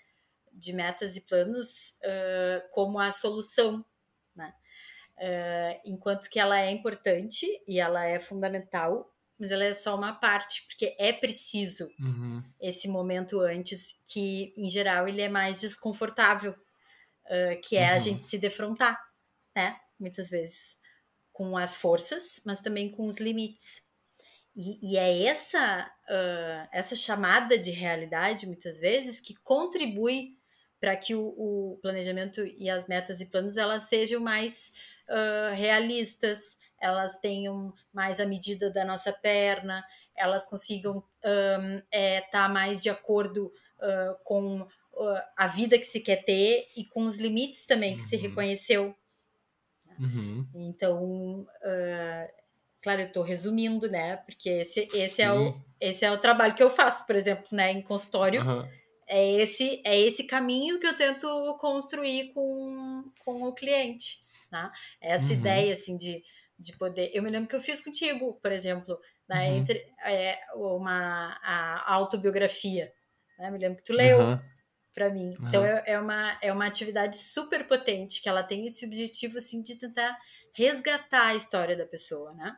de metas e planos uh, como a solução, né? Uh, enquanto que ela é importante e ela é fundamental, mas ela é só uma parte, porque é preciso uhum. esse momento antes, que em geral ele é mais desconfortável, que é uhum. a gente se defrontar, né? Muitas vezes com as forças, mas também com os limites. E, e é essa, uh, essa chamada de realidade, muitas vezes, que contribui para que o, o, planejamento e as metas e planos elas sejam mais uh, realistas, elas tenham mais a medida da nossa perna, elas consigam estar um, é, tá mais de acordo uh, com a vida que se quer ter e com os limites também que uhum. se reconheceu Uhum. Então, uh, claro, eu estou resumindo, né? Porque esse, esse, é o, esse é o trabalho que eu faço, por exemplo, né, em consultório. Uhum. É, esse, é esse caminho que eu tento construir com, com o cliente. Né? Essa uhum. ideia, assim, de, de poder. Eu me lembro que eu fiz contigo, por exemplo, né, uhum. entre é, uma a autobiografia. Né? Me lembro que tu leu. Para mim. Uhum. Então é, é, uma, é uma atividade super potente que ela tem esse objetivo assim de tentar resgatar a história da pessoa, né?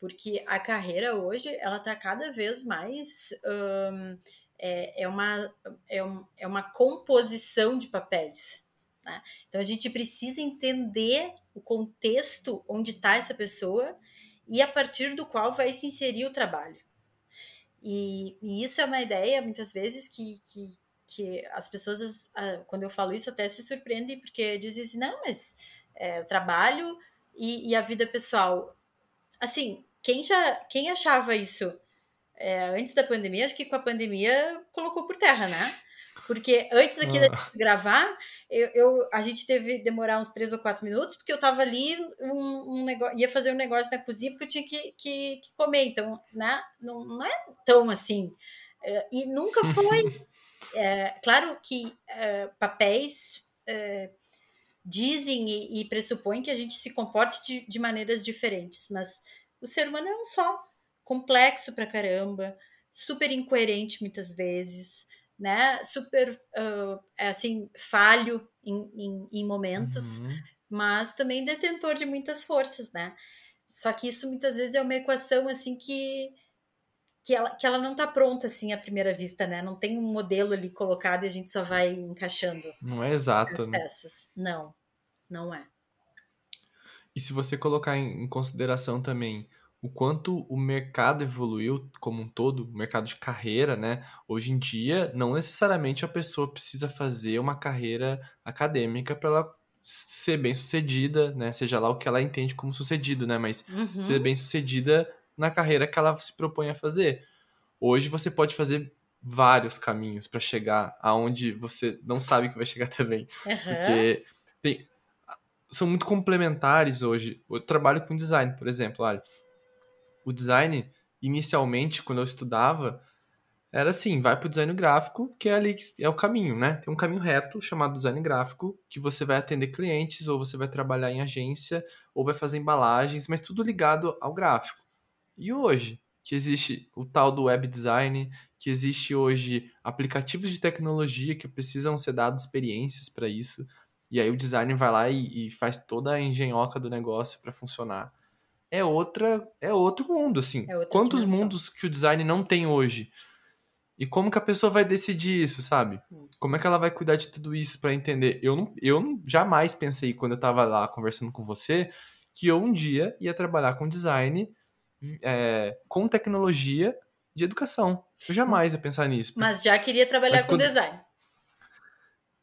Porque a carreira hoje ela está cada vez mais um, é, é, uma, é, um, é uma composição de papéis. Né? Então a gente precisa entender o contexto onde está essa pessoa e a partir do qual vai se inserir o trabalho. E, e, isso é uma ideia, muitas vezes, que, que, que as pessoas, quando eu falo isso, até se surpreendem, porque dizem assim, não, mas é, o trabalho e, e, a vida pessoal. Assim, quem já quem achava isso é, antes da pandemia, acho que com a pandemia colocou por terra, né? Porque antes aqui ah. da gravar, eu, eu, a gente teve demorar uns três ou quatro minutos, porque eu tava ali, um, um negócio, ia fazer um negócio na cozinha, porque eu tinha que, que, que comer. Então, né? não, não é tão assim. É, e nunca foi (laughs) é, claro que é, papéis é, dizem e, e, pressupõem que a gente se comporte de, de maneiras diferentes, mas o ser humano é um só, complexo pra caramba, super incoerente muitas vezes, né? Super, uh, assim, falho em, em, em momentos, uhum. mas também detentor de muitas forças, né? Só que isso muitas vezes é uma equação, assim, que que ela, que ela não está pronta assim à primeira vista, né? Não tem um modelo ali colocado e a gente só vai encaixando. Não é exato. As né? peças. Não, não é. E se você colocar em consideração também o quanto o mercado evoluiu como um todo, o mercado de carreira, né? Hoje em dia, não necessariamente a pessoa precisa fazer uma carreira acadêmica para ela ser bem sucedida, né? Seja lá o que ela entende como sucedido, né? Mas uhum. ser bem sucedida na carreira que ela se propõe a fazer. Hoje você pode fazer vários caminhos para chegar aonde você não sabe que vai chegar (laughs) também. Uhum. Porque tem, são muito complementares hoje. Eu trabalho com design, por exemplo. Olha, o design, inicialmente, quando eu estudava, era assim, vai para o design gráfico, que é ali que é o caminho, né? Tem um caminho reto chamado design gráfico, que você vai atender clientes, ou você vai trabalhar em agência, ou vai fazer embalagens, mas tudo ligado ao gráfico. E hoje, que existe o tal do web design, que existe hoje aplicativos de tecnologia que precisam ser dados experiências para isso, e aí o design vai lá e, e faz toda a engenhoca do negócio para funcionar. É outra, é outro mundo, assim. É Quantos dimensão. mundos que o design não tem hoje? E como que a pessoa vai decidir isso, sabe? Hum. Como é que ela vai cuidar de tudo isso para entender? Eu não, eu não, jamais pensei quando eu tava lá conversando com você que eu um dia ia trabalhar com design é, com tecnologia de educação. Eu jamais ia pensar nisso. Mas já queria trabalhar com design.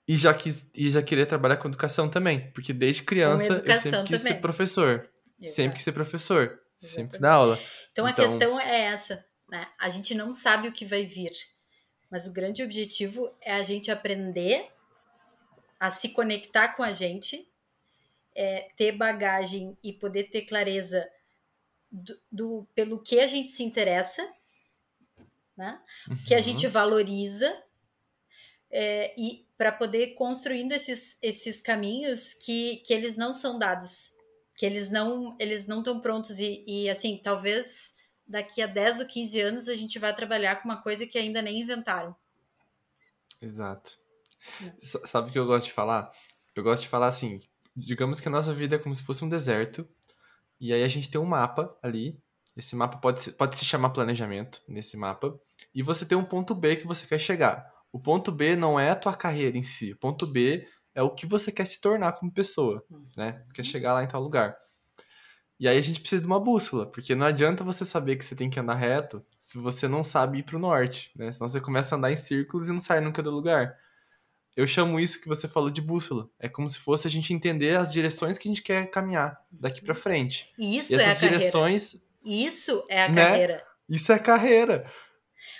E já, quis, e já queria trabalhar com educação também, porque desde criança eu sempre quis também. ser professor. Exato. Sempre quis ser professor. Exatamente. Sempre quis dar aula. Então, então a questão é essa, né? A gente não sabe o que vai vir, mas o grande objetivo é a gente aprender a se conectar com a gente, é, ter bagagem e poder ter clareza do, do, pelo que a gente se interessa, né? Uhum. que a uhum. gente valoriza, é, e para poder construindo esses, esses caminhos que, que eles não são dados, que eles não eles não estão prontos e, e assim, talvez daqui a 10 ou 15 anos a gente vai trabalhar com uma coisa que ainda nem inventaram. Exato. Né? Sabe o que eu gosto de falar? Eu gosto de falar assim, digamos que a nossa vida é como se fosse um deserto e aí a gente tem um mapa ali. Esse mapa pode, ser, pode se chamar planejamento nesse mapa. E você tem um ponto B que você quer chegar. O ponto B não é a tua carreira em si. O ponto B é o que você quer se tornar como pessoa, né? Quer chegar lá em tal lugar. E aí a gente precisa de uma bússola, porque não adianta você saber que você tem que andar reto se você não sabe ir para o norte, né? Senão você começa a andar em círculos e não sai nunca do lugar eu chamo isso que você falou de bússola. É como se fosse a gente entender as direções que a gente quer caminhar daqui para frente. Isso e essas é a direções, carreira. Isso é a né? carreira. Isso é a carreira.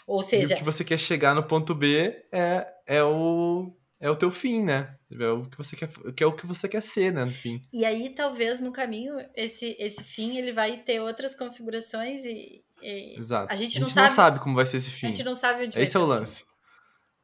Ou seja, e o que você quer chegar no ponto B é, é o é o teu fim, né? É o que você quer, que é o que você quer ser, né, no fim. E aí talvez no caminho esse esse fim ele vai ter outras configurações e, e Exato. A gente, não, a gente sabe, não sabe como vai ser esse fim. A gente não sabe onde esse vai Esse é o lance. Fim.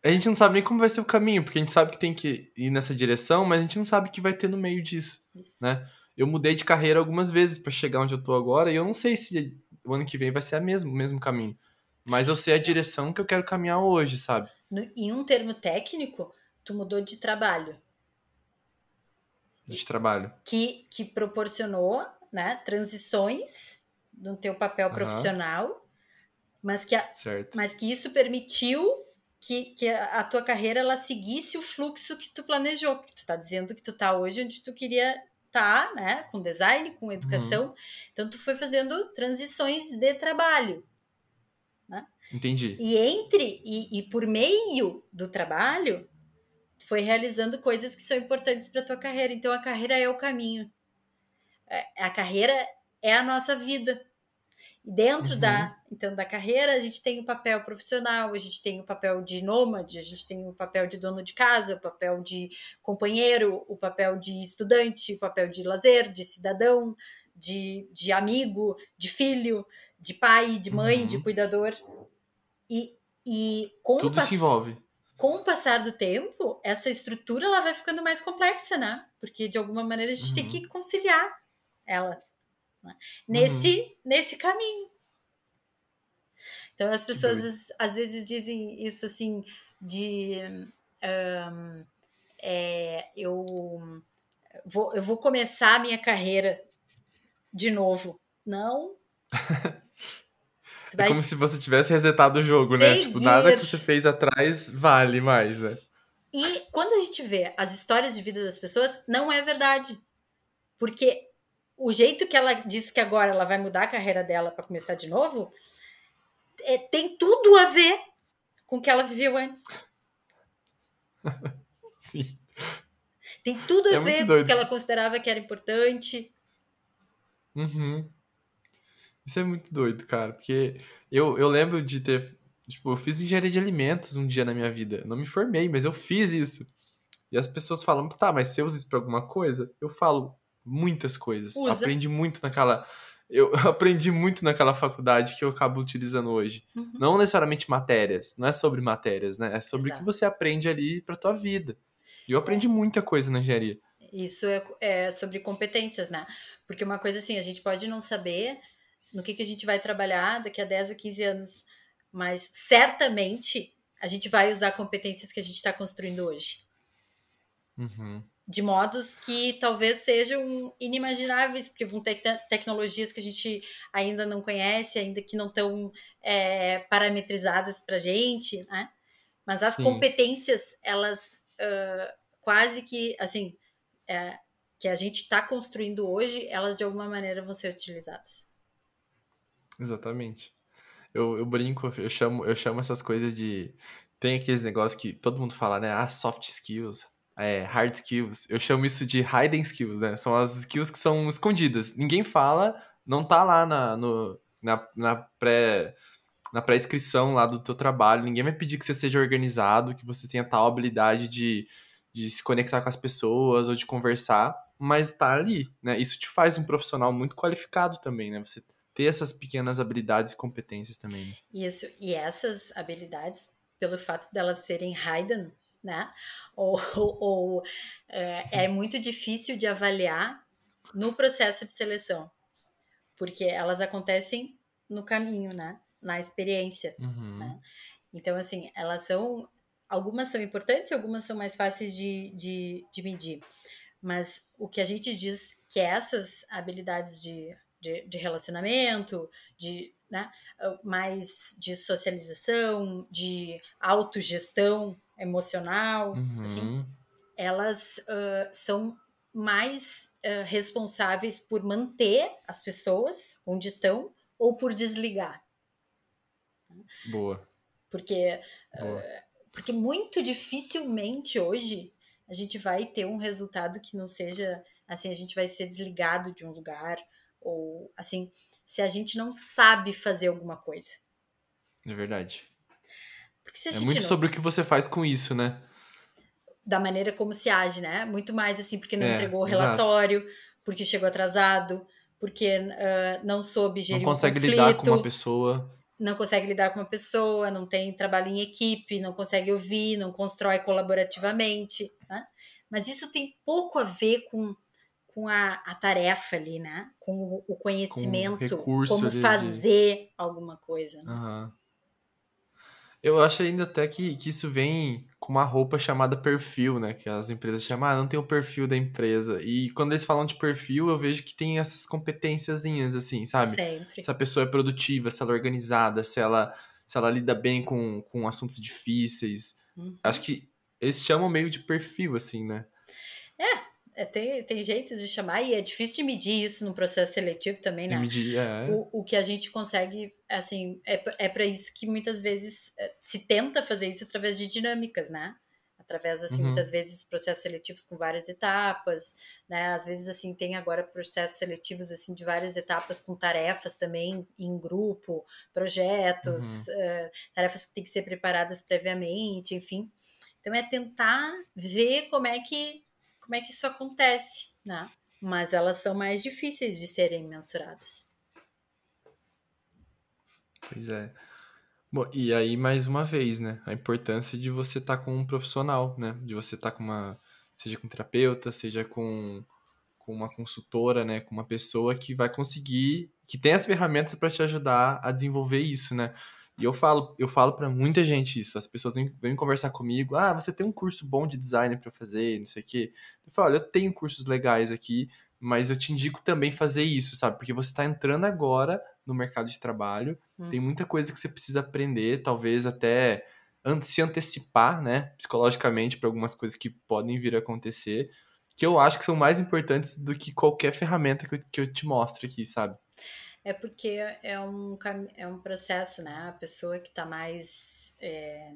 A gente não sabe nem como vai ser o caminho, porque a gente sabe que tem que ir nessa direção, mas a gente não sabe o que vai ter no meio disso, Isso. né? Eu mudei de carreira algumas vezes para chegar onde eu tô agora e eu não sei se o ano que vem vai ser a mesmo, o mesmo caminho. Mas eu sei a direção que eu quero caminhar hoje, sabe? No, em um termo técnico, tu mudou de trabalho. De trabalho. Que, que proporcionou né, transições no teu papel uhum. profissional, mas que, a, mas que isso permitiu que, que a, tua carreira ela seguisse o fluxo que tu planejou, porque tu tá dizendo que tu tá hoje onde tu queria estar, tá, né, com design, com educação. Uhum. Então tu foi fazendo transições de trabalho, né? Entendi. E entre e, e por meio do trabalho, foi realizando coisas que são importantes para tua carreira. Então a carreira é o caminho. É, a carreira é a nossa vida. E dentro uhum. da, então, da carreira, a gente tem o papel profissional, a gente tem o papel de nômade, a gente tem o papel de dono de casa, o papel de companheiro, o papel de estudante, o papel de lazer, de cidadão, de, de amigo, de filho, de pai, de mãe, uhum. de cuidador. E, e com Tudo se envolve. Com o passar do tempo, essa estrutura ela vai ficando mais complexa, né? Porque de alguma maneira a gente uhum. tem que conciliar ela. Né? nesse, uhum. nesse caminho. Então as pessoas às vezes dizem isso assim de um, é, eu vou, eu vou começar a minha carreira de novo. Não. (laughs) é como se você tivesse resetado o jogo, seguir. né? Tipo, nada que você fez atrás vale mais, né? E quando a gente vê as histórias de vida das pessoas, não é verdade. Porque o jeito que ela disse que agora ela vai mudar a carreira dela para começar de novo é, tem tudo a ver com o que ela viveu antes. (laughs) Sim. Tem tudo a é ver com o que ela considerava que era importante. Uhum. Isso é muito doido, cara, porque eu, eu lembro de ter. Tipo, eu fiz engenharia de alimentos um dia na minha vida. Eu não me formei, mas eu fiz isso. E as pessoas falam, tá, mas você usa isso pra alguma coisa? Eu falo muitas coisas. Usa. Aprendi muito naquela. Eu (laughs) aprendi muito naquela faculdade que eu acabo utilizando hoje. Uhum. Não necessariamente matérias, não é sobre matérias, né? É sobre o que você aprende ali pra tua vida. E eu aprendi é. muita coisa na engenharia. Isso é, é, sobre competências, né? Porque uma coisa assim, a gente pode não saber no que, que a gente vai trabalhar daqui a 10 a 15 anos, mas certamente a gente vai usar competências que a gente está construindo hoje. Uhum. De modos que talvez sejam inimagináveis, porque vão ter te tecnologias que a gente ainda não conhece, ainda que não estão é, parametrizadas para a gente, né? Mas as Sim. competências, elas uh, quase que, assim, é, que a gente está construindo hoje, elas de alguma maneira vão ser utilizadas. Exatamente. Eu, eu brinco, eu chamo, eu chamo essas coisas de. Tem aqueles negócios que todo mundo fala, né? Ah, soft skills, é, hard skills. Eu chamo isso de hidden skills, né? São as skills que são escondidas. Ninguém fala, não tá lá na, no, na, na pré na pré-inscrição lá do teu trabalho, ninguém vai pedir que você seja organizado, que você tenha tal habilidade de, de se conectar com as pessoas ou de conversar, mas tá ali, né? Isso te faz um profissional muito qualificado também, né? Você ter essas pequenas habilidades e competências também. Né? Isso, e essas habilidades, pelo fato delas serem hidden, né? Ou, (laughs) ou, ou é, é muito difícil de avaliar no processo de seleção, porque elas acontecem no caminho, né? na experiência. Uhum. Né? Então, assim, elas são. Algumas são importantes, algumas são mais fáceis de, de, de medir. Mas o que a gente diz que essas habilidades de, de, de relacionamento, de né, mais de socialização, de autogestão emocional, uhum. assim, elas uh, são mais uh, responsáveis por manter as pessoas onde estão ou por desligar. Boa. Porque, Boa. Uh, porque muito dificilmente hoje a gente vai ter um resultado que não seja assim, a gente vai ser desligado de um lugar ou assim, se a gente não sabe fazer alguma coisa. É verdade. É muito sobre o que você faz com isso, né? Da maneira como se age, né? Muito mais assim, porque não é, entregou o relatório, exato. porque chegou atrasado, porque uh, não soube gerir Não consegue um lidar com uma pessoa não consegue lidar com uma pessoa, não tem trabalho em equipe, não consegue ouvir, não constrói colaborativamente, né? Mas isso tem pouco a ver com, com a, a tarefa ali, né? Com o conhecimento, com como fazer de... alguma coisa. Né? Uhum. Eu acho ainda até que, que isso vem com uma roupa chamada perfil, né? Que as empresas chamam, ah, não tem o perfil da empresa. E quando eles falam de perfil, eu vejo que tem essas competênciazinhas, assim, sabe? Sempre. Se a pessoa é produtiva, se ela é organizada, se ela, se ela lida bem com, com assuntos difíceis. Uhum. Acho que eles chamam meio de perfil, assim, né? É, é, tem, tem jeitos de chamar, e é difícil de medir isso no processo seletivo também, né? Medir, é. o, o que a gente consegue, assim, é, é para isso que muitas vezes é, se tenta fazer isso através de dinâmicas, né? Através, assim, uhum. muitas vezes processos seletivos com várias etapas, né? Às vezes, assim, tem agora processos seletivos, assim, de várias etapas com tarefas também em grupo, projetos, uhum. uh, tarefas que têm que ser preparadas previamente, enfim. Então, é tentar ver como é que como é que isso acontece, né? Mas elas são mais difíceis de serem mensuradas. Pois é. Bom, e aí, mais uma vez, né? A importância de você estar tá com um profissional, né? De você estar tá com uma. Seja com um terapeuta, seja com, com uma consultora, né, com uma pessoa que vai conseguir, que tem as ferramentas para te ajudar a desenvolver isso, né? E eu falo, eu falo para muita gente isso. As pessoas vêm, vêm, conversar comigo. Ah, você tem um curso bom de design para fazer, não sei o quê. Eu falo, olha, eu tenho cursos legais aqui, mas eu te indico também fazer isso, sabe? Porque você está entrando agora no mercado de trabalho, hum. tem muita coisa que você precisa aprender, talvez até se antecipar, né, psicologicamente para algumas coisas que podem vir a acontecer, que eu acho que são mais importantes do que qualquer ferramenta que eu, que eu te mostre aqui, sabe? É porque é um, é um processo, né? A pessoa que está mais é,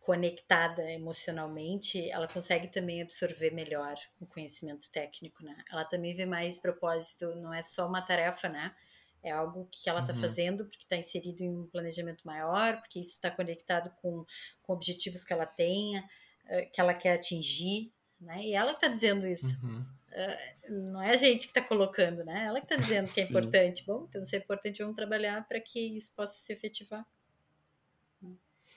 conectada emocionalmente, ela consegue também absorver melhor o conhecimento técnico, né? Ela também vê mais propósito, não é só uma tarefa, né? É algo que ela está uhum. fazendo porque está inserido em um planejamento maior, porque isso está conectado com, com objetivos que ela tenha, eh, que ela quer atingir, né? E ela está dizendo isso. Uhum. Uh, não é a gente que está colocando, né? Ela que está dizendo que é (laughs) importante. Bom, então se é importante, vamos trabalhar para que isso possa se efetivar.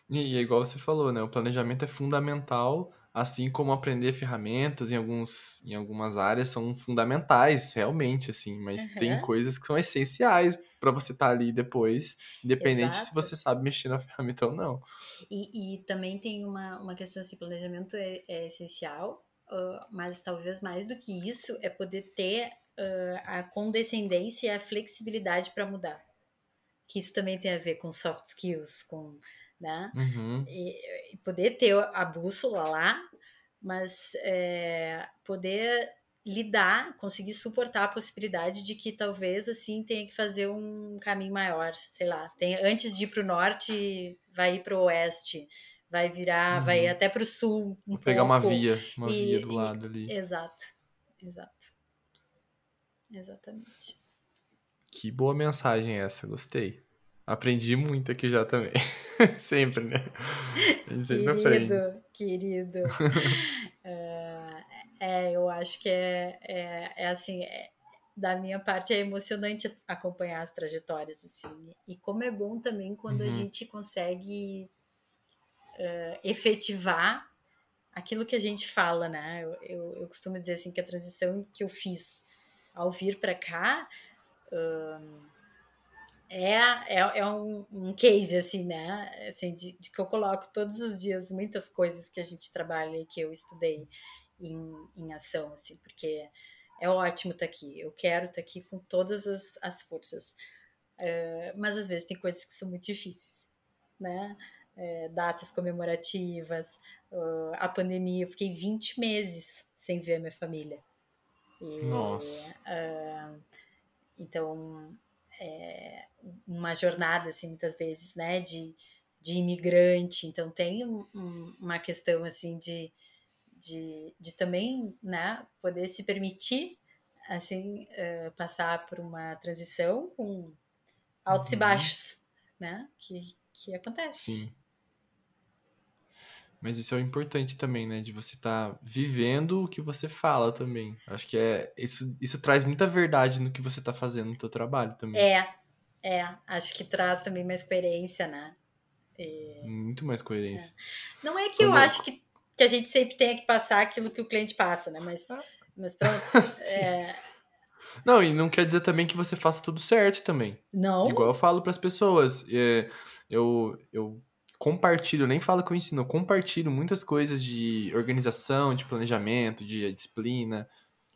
E é igual você falou, né? O planejamento é fundamental, assim como aprender ferramentas em, alguns, em algumas áreas são fundamentais, realmente, assim. Mas uhum. tem coisas que são essenciais para você estar tá ali depois, independente Exato. se você sabe mexer na (laughs) ferramenta ou não. E, e também tem uma, uma questão assim, planejamento é, é essencial, uh, mas talvez mais do que isso é poder ter uh, a condescendência e a flexibilidade para mudar. Que isso também tem a ver com soft skills, com né? Uhum. E, e, poder ter a bússola lá, mas é, poder lidar, conseguir suportar a possibilidade de que talvez assim tenha que fazer um caminho maior, sei lá, tem, antes de ir para o norte, vai ir para o oeste, vai virar, uhum. vai até para o sul. Um Vou pegar uma via, uma e, via do lado ali. Exato, exato. Exatamente. Que boa mensagem essa, gostei. Aprendi muito aqui já também. (laughs) sempre, né? Sempre querido, aprende. querido. uh, (laughs) é, eu acho que é, é, é assim, é, da minha parte é emocionante acompanhar as trajetórias, assim. E como é bom também quando uhum. a gente consegue uh, efetivar aquilo que a gente fala, né? Eu, eu, eu, costumo dizer assim que a transição que eu fiz ao vir para cá... Uh, é, é, é um, um, case, assim, né? Assim, de, de, que eu coloco todos os dias muitas coisas que a gente trabalha e que eu estudei em, em ação, assim, porque é ótimo estar tá aqui. Eu quero estar tá aqui com todas as, as forças. Uh, mas às vezes tem coisas que são muito difíceis, né? É, datas comemorativas, uh, a pandemia, eu fiquei 20 meses sem ver a minha família. E, Nossa. Uh, então, é, uma jornada, assim, muitas vezes, né, de, de imigrante. Então, tem um, um, uma questão, assim, de, de, de também, né, poder se permitir, assim, uh, passar por uma transição com altos uhum. e baixos, né, que, que acontece. Sim. Mas isso é importante também, né? De você estar tá vivendo o que você fala também. Acho que é isso, isso traz muita verdade no que você está fazendo no seu trabalho também. É, é. Acho que traz também mais coerência, né? É, Muito mais coerência. É. Não é que Quando eu acho que, que a gente sempre tenha que passar aquilo que o cliente passa, né? Mas, ah. mas pronto. (laughs) é... Não, e não quer dizer também que você faça tudo certo também. Não. Igual eu falo para as pessoas. É, eu, eu compartilho, nem falo que eu ensino, eu compartilho muitas coisas de organização, de planejamento, de disciplina,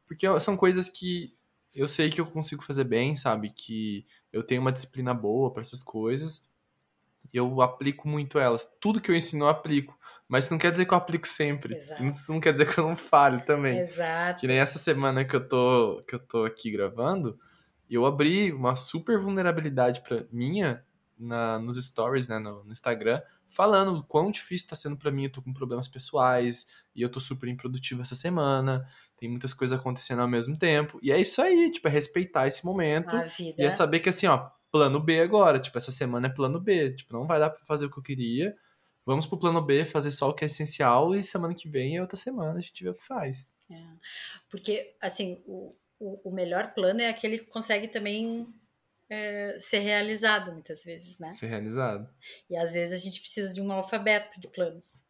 porque são coisas que eu sei que eu consigo fazer bem, sabe? Que eu tenho uma disciplina boa para essas coisas. Eu aplico muito elas. Tudo que eu ensino eu aplico. Mas isso não quer dizer que eu aplico sempre. Exato. Isso não quer dizer que eu não falho também. Exato. Que nem essa semana que eu tô, que eu tô aqui gravando, eu abri uma super vulnerabilidade para minha na, nos stories, né, no, no, Instagram, falando o quão difícil está sendo para mim. Eu tô com problemas pessoais e eu tô super improdutivo essa semana. Tem muitas coisas acontecendo ao mesmo tempo. E é isso aí, tipo, é respeitar esse momento. E é saber que assim, ó, plano B agora. Tipo, essa semana é plano B. Tipo, não vai dar para fazer o que eu queria. Vamos pro plano B, fazer só o que é essencial e semana que vem é outra semana, a gente vê o que faz. É. Porque, assim, o, o, o melhor plano é aquele que consegue também é, ser realizado muitas vezes, né? Ser realizado. E às vezes a gente precisa de um alfabeto de planos.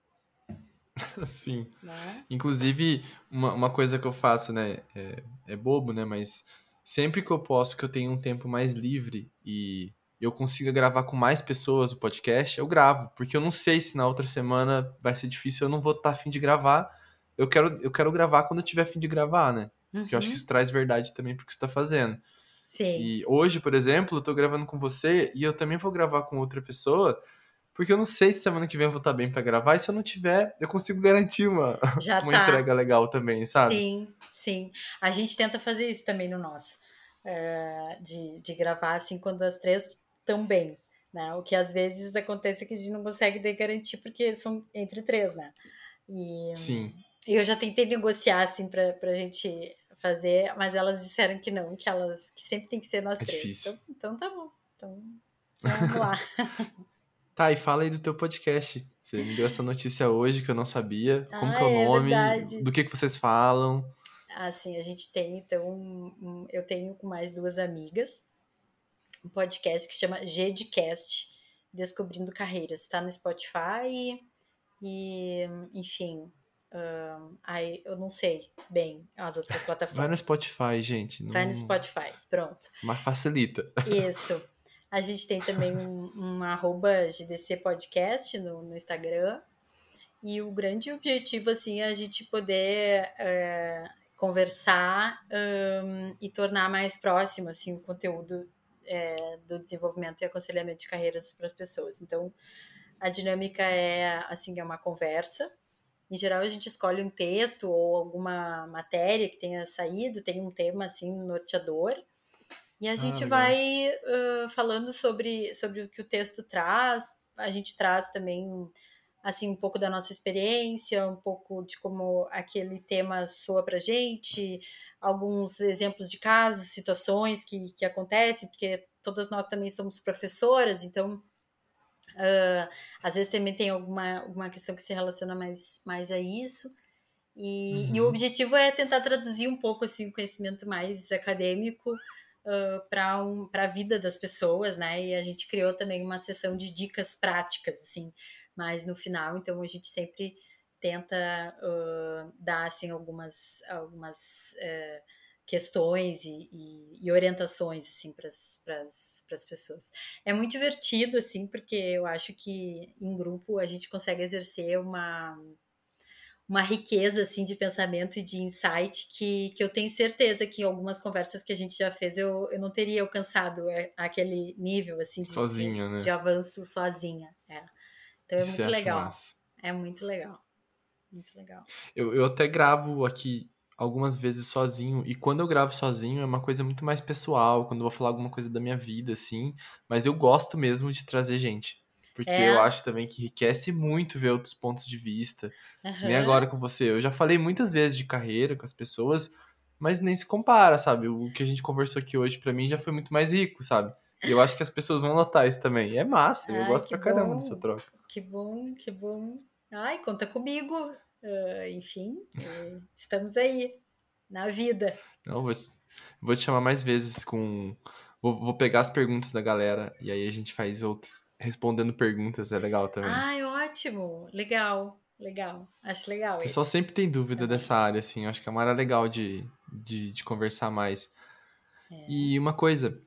(laughs) Sim. Né? Inclusive, uma, uma coisa que eu faço, né? É, é bobo, né? Mas sempre que eu posso, que eu tenho um tempo mais livre e eu consiga gravar com mais pessoas o podcast, eu gravo. Porque eu não sei se na outra semana vai ser difícil, eu não vou estar afim de gravar. Eu quero, eu quero gravar quando eu tiver afim de gravar, né? Porque eu acho que Uhum. isso traz verdade também pro que você tá fazendo. Sim. E hoje, por exemplo, eu tô gravando com você e eu também vou gravar com outra pessoa, porque eu não sei se semana que vem eu vou estar bem pra gravar, e se eu não tiver, eu consigo garantir uma, (laughs) Já (laughs) uma tá. entrega legal também, sabe? Sim, sim. A gente tenta fazer isso também no nosso. é, de, de gravar assim quando as três estão bem. Né? O que às vezes acontece é que a gente não consegue garantir porque são entre três, né? E Sim. eu já tentei negociar assim pra, pra gente fazer, mas elas disseram que não, que elas que sempre tem que ser nós É três. difícil. Então, então tá bom. Então vamos lá. (laughs) Tá, e fala aí do teu podcast. Você me deu essa notícia hoje que eu não sabia. Como Ah, que é o é nome? verdade. do que, que vocês falam? Assim, a gente tem, então, um- um- eu tenho com mais duas amigas um podcast que chama Gedcast, Descobrindo Carreiras. Está no Spotify e, enfim, aí eu não sei bem as outras plataformas. Vai no Spotify, gente. Não... Vai no Spotify, pronto. Mas facilita. Isso. A gente tem também um, um arroba GDC Podcast no, no Instagram. E o grande objetivo, assim, é a gente poder é, conversar hum, e tornar mais próximo, assim, o conteúdo é, do desenvolvimento e aconselhamento de carreiras para as pessoas. Então, a dinâmica é, assim, é uma conversa. Em geral, a gente escolhe um texto ou alguma matéria que tenha saído, tem um tema, assim, norteador. E a gente legal. vai uh, falando sobre, sobre o que o texto traz. A gente traz também assim um pouco da nossa experiência, um pouco de como aquele tema soa pra gente, alguns exemplos de casos, situações que, que acontecem, porque todas nós também somos professoras, então uh, às vezes também tem alguma, alguma questão que se relaciona mais, mais a isso. E, Uhum. e o objetivo é tentar traduzir um pouco assim, o conhecimento mais acadêmico uh, para um, a vida das pessoas, né? E a gente criou também uma sessão de dicas práticas, assim, mais no final. Então a gente sempre tenta uh, dar assim algumas algumas uh, questões e, e, e, orientações assim para as pessoas. É muito divertido assim porque eu acho que em grupo a gente consegue exercer uma uma riqueza assim de pensamento e de insight que, que eu tenho certeza que em algumas conversas que a gente já fez eu, eu não teria alcançado é, aquele nível assim de, sozinha, de, né? de avanço sozinha. É. Então é muito legal. massa. É muito legal. Muito legal. Eu, eu até gravo aqui algumas vezes sozinho, e quando eu gravo sozinho é uma coisa muito mais pessoal, quando eu vou falar alguma coisa da minha vida, assim, mas eu gosto mesmo de trazer gente. Porque É. eu acho também que enriquece muito ver outros pontos de vista. Que nem agora com você. Eu já falei muitas vezes de carreira com as pessoas, mas nem se compara, sabe? O que a gente conversou aqui hoje, pra mim, já foi muito mais rico, sabe? E eu acho que as pessoas vão notar isso também. E é massa, eu Ai, gosto que pra caramba bom. dessa troca. Que bom, que bom. Ai, conta comigo. Ah, enfim, eh, estamos aí, na vida. Não, vou, vou te chamar mais vezes com. Vou, vou pegar as perguntas da galera e aí a gente faz outros. Respondendo perguntas, é legal também. Ai, ótimo. Legal, legal. Acho legal o isso. pessoal sempre tem dúvida também. dessa área, assim. Acho que é uma área legal de, de, de conversar mais. É. E uma coisa,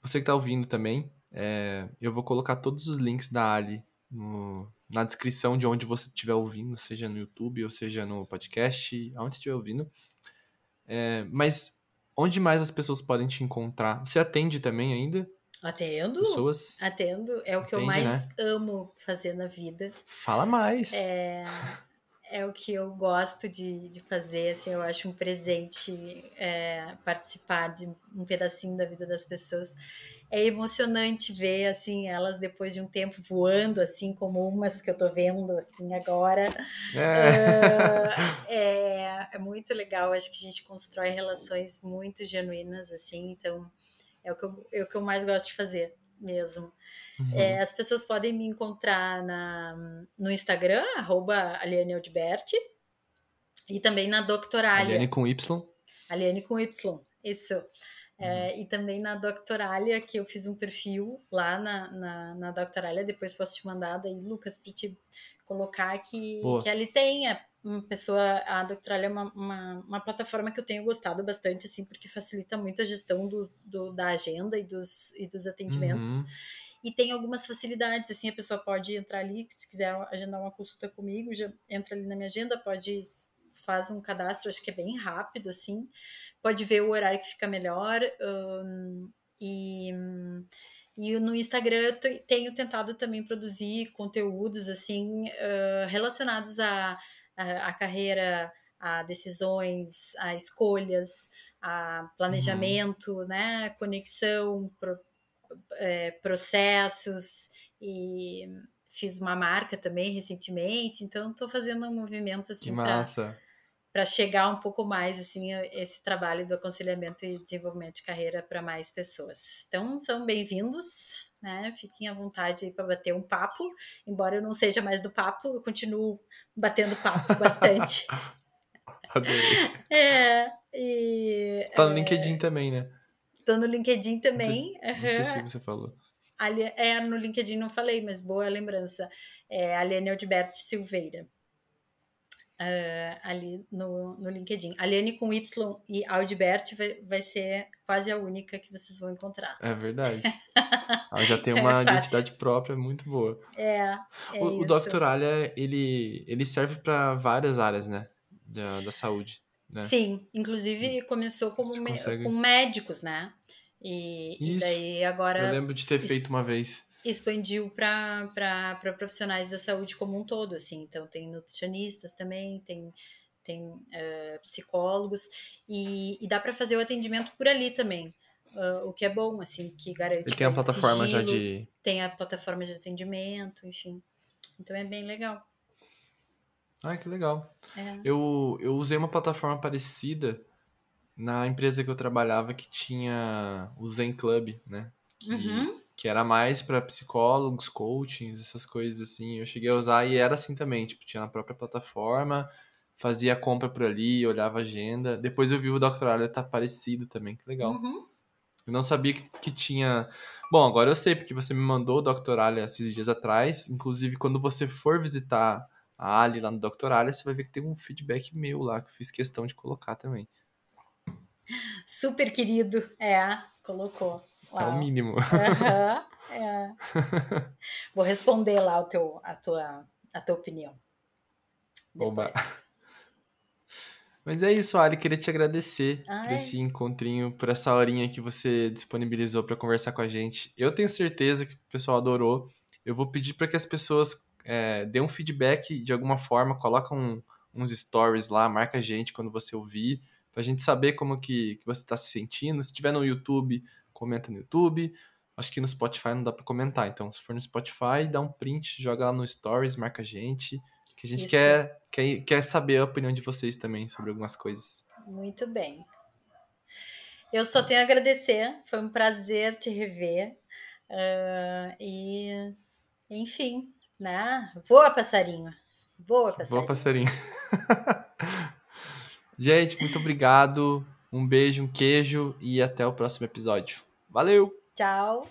você que tá ouvindo também, é, eu vou colocar todos os links da Ali no- na descrição de onde você estiver ouvindo, seja no YouTube ou seja no podcast, aonde você estiver ouvindo. É, mas onde mais as pessoas podem te encontrar? Você atende também ainda? Atendo? Pessoas? Atendo. É o que eu Atende, mais né? amo fazer na vida. Fala mais. É, é o que eu gosto de, de fazer, assim, eu acho um presente é, participar de um pedacinho da vida das pessoas. É emocionante ver, assim, elas depois de um tempo voando, assim, como umas que eu tô vendo, assim, agora. É. Ah, é, é muito legal, acho que a gente constrói relações muito genuínas, assim, então é o que eu, é o que eu mais gosto de fazer mesmo. Uhum. É, as pessoas podem me encontrar na, no Instagram, arroba Aliane Aldiberti, e também na Doctoralia, Aliane com Y. Aliane com Y, isso. É, e também na Doctoralia, que eu fiz um perfil lá na, na, na Doctoralia, depois posso te mandar daí, Lucas, para te colocar que, que ali tenha uma pessoa, a Doctoralia é uma, uma, uma, plataforma que eu tenho gostado bastante, assim, porque facilita muito a gestão do, do da agenda e dos, e dos atendimentos. Uhum. E tem algumas facilidades, assim, a pessoa pode entrar ali, se quiser agendar uma consulta comigo, já entra ali na minha agenda, pode faz um cadastro, acho que é bem rápido, assim, pode ver o horário que fica melhor. Um, e, e no Instagram eu tenho tentado também produzir conteúdos, assim, uh, relacionados a a, a carreira, a decisões, a escolhas, a planejamento, uhum. né, conexão, pro, é, processos e fiz uma marca também recentemente, então estou fazendo um movimento assim para chegar um pouco mais assim esse trabalho do aconselhamento e desenvolvimento de carreira para mais pessoas. Então são bem-vindos né? Fiquem à vontade para bater um papo. Embora eu não seja mais do papo, eu continuo batendo papo bastante. (laughs) Adorei. É, e, tá no é, LinkedIn também, né? Tô no LinkedIn também. Não sei, não sei se você falou. Ali, é, no LinkedIn não falei, mas boa lembrança. É Aliane Aldibert Silveira. Uh, ali no, no LinkedIn. Aliane com Y e Aldibert vai, vai ser quase a única que vocês vão encontrar. É verdade. (laughs) Ela já tem então é uma é identidade própria muito boa. É. é o, o Dr. Alia, ele, ele serve para várias áreas, né? Da, da saúde. Né? Sim, inclusive começou como consegue... com médicos, né? E, e, daí agora. Eu lembro de ter feito uma vez expandiu para profissionais da saúde como um todo, assim. Então, tem nutricionistas também, tem, tem uh, psicólogos, e, e dá para fazer o atendimento por ali também. Uh, o que é bom, assim, que garante. Ele tem a plataforma sigilo, já de. Tem a plataforma de atendimento, enfim. Então é bem legal. Ah, que legal. É. Eu, eu usei uma plataforma parecida na empresa que eu trabalhava que tinha o Zen Club, né? Que uhum que era mais para psicólogos, coachings, essas coisas assim. Eu cheguei a usar e era assim também, tipo, tinha na própria plataforma, fazia a compra por ali, olhava a agenda. Depois eu vi o Dr. Alia tá parecido também, que legal. Uhum. Eu não sabia que, que, tinha. Bom, agora eu sei, porque você me mandou o Dr. Alia esses dias atrás. Inclusive, quando você for visitar a Ali lá no Dr. Alia, você vai ver que tem um feedback meu lá, que eu fiz questão de colocar também. Super querido, é, colocou. Uau. É o mínimo. Uhum, é. (laughs) Vou responder lá o teu, a, tua, a tua opinião. Oba. (laughs) Mas é isso, Ali. Queria te agradecer Ai. por esse encontrinho, por essa horinha que você disponibilizou para conversar com a gente. Eu tenho certeza que o pessoal adorou. Eu vou pedir para que as pessoas é, dêem um feedback de alguma forma, colocam uns stories lá, marca a gente quando você ouvir, para a gente saber como que, que você está se sentindo. Se estiver no YouTube, comenta no YouTube. Acho que no Spotify não dá para comentar. Então, se for no Spotify, dá um print, joga lá no Stories, marca a gente. Que a gente quer, quer, quer saber a opinião de vocês também sobre algumas coisas. Muito bem. Eu só tenho a agradecer. Foi um prazer te rever. Uh, e, enfim, né? Voa, passarinho. Voa, passarinho. Voa, passarinho. (laughs) gente, muito obrigado. Um beijo, um queijo e até o próximo episódio. Valeu! Tchau!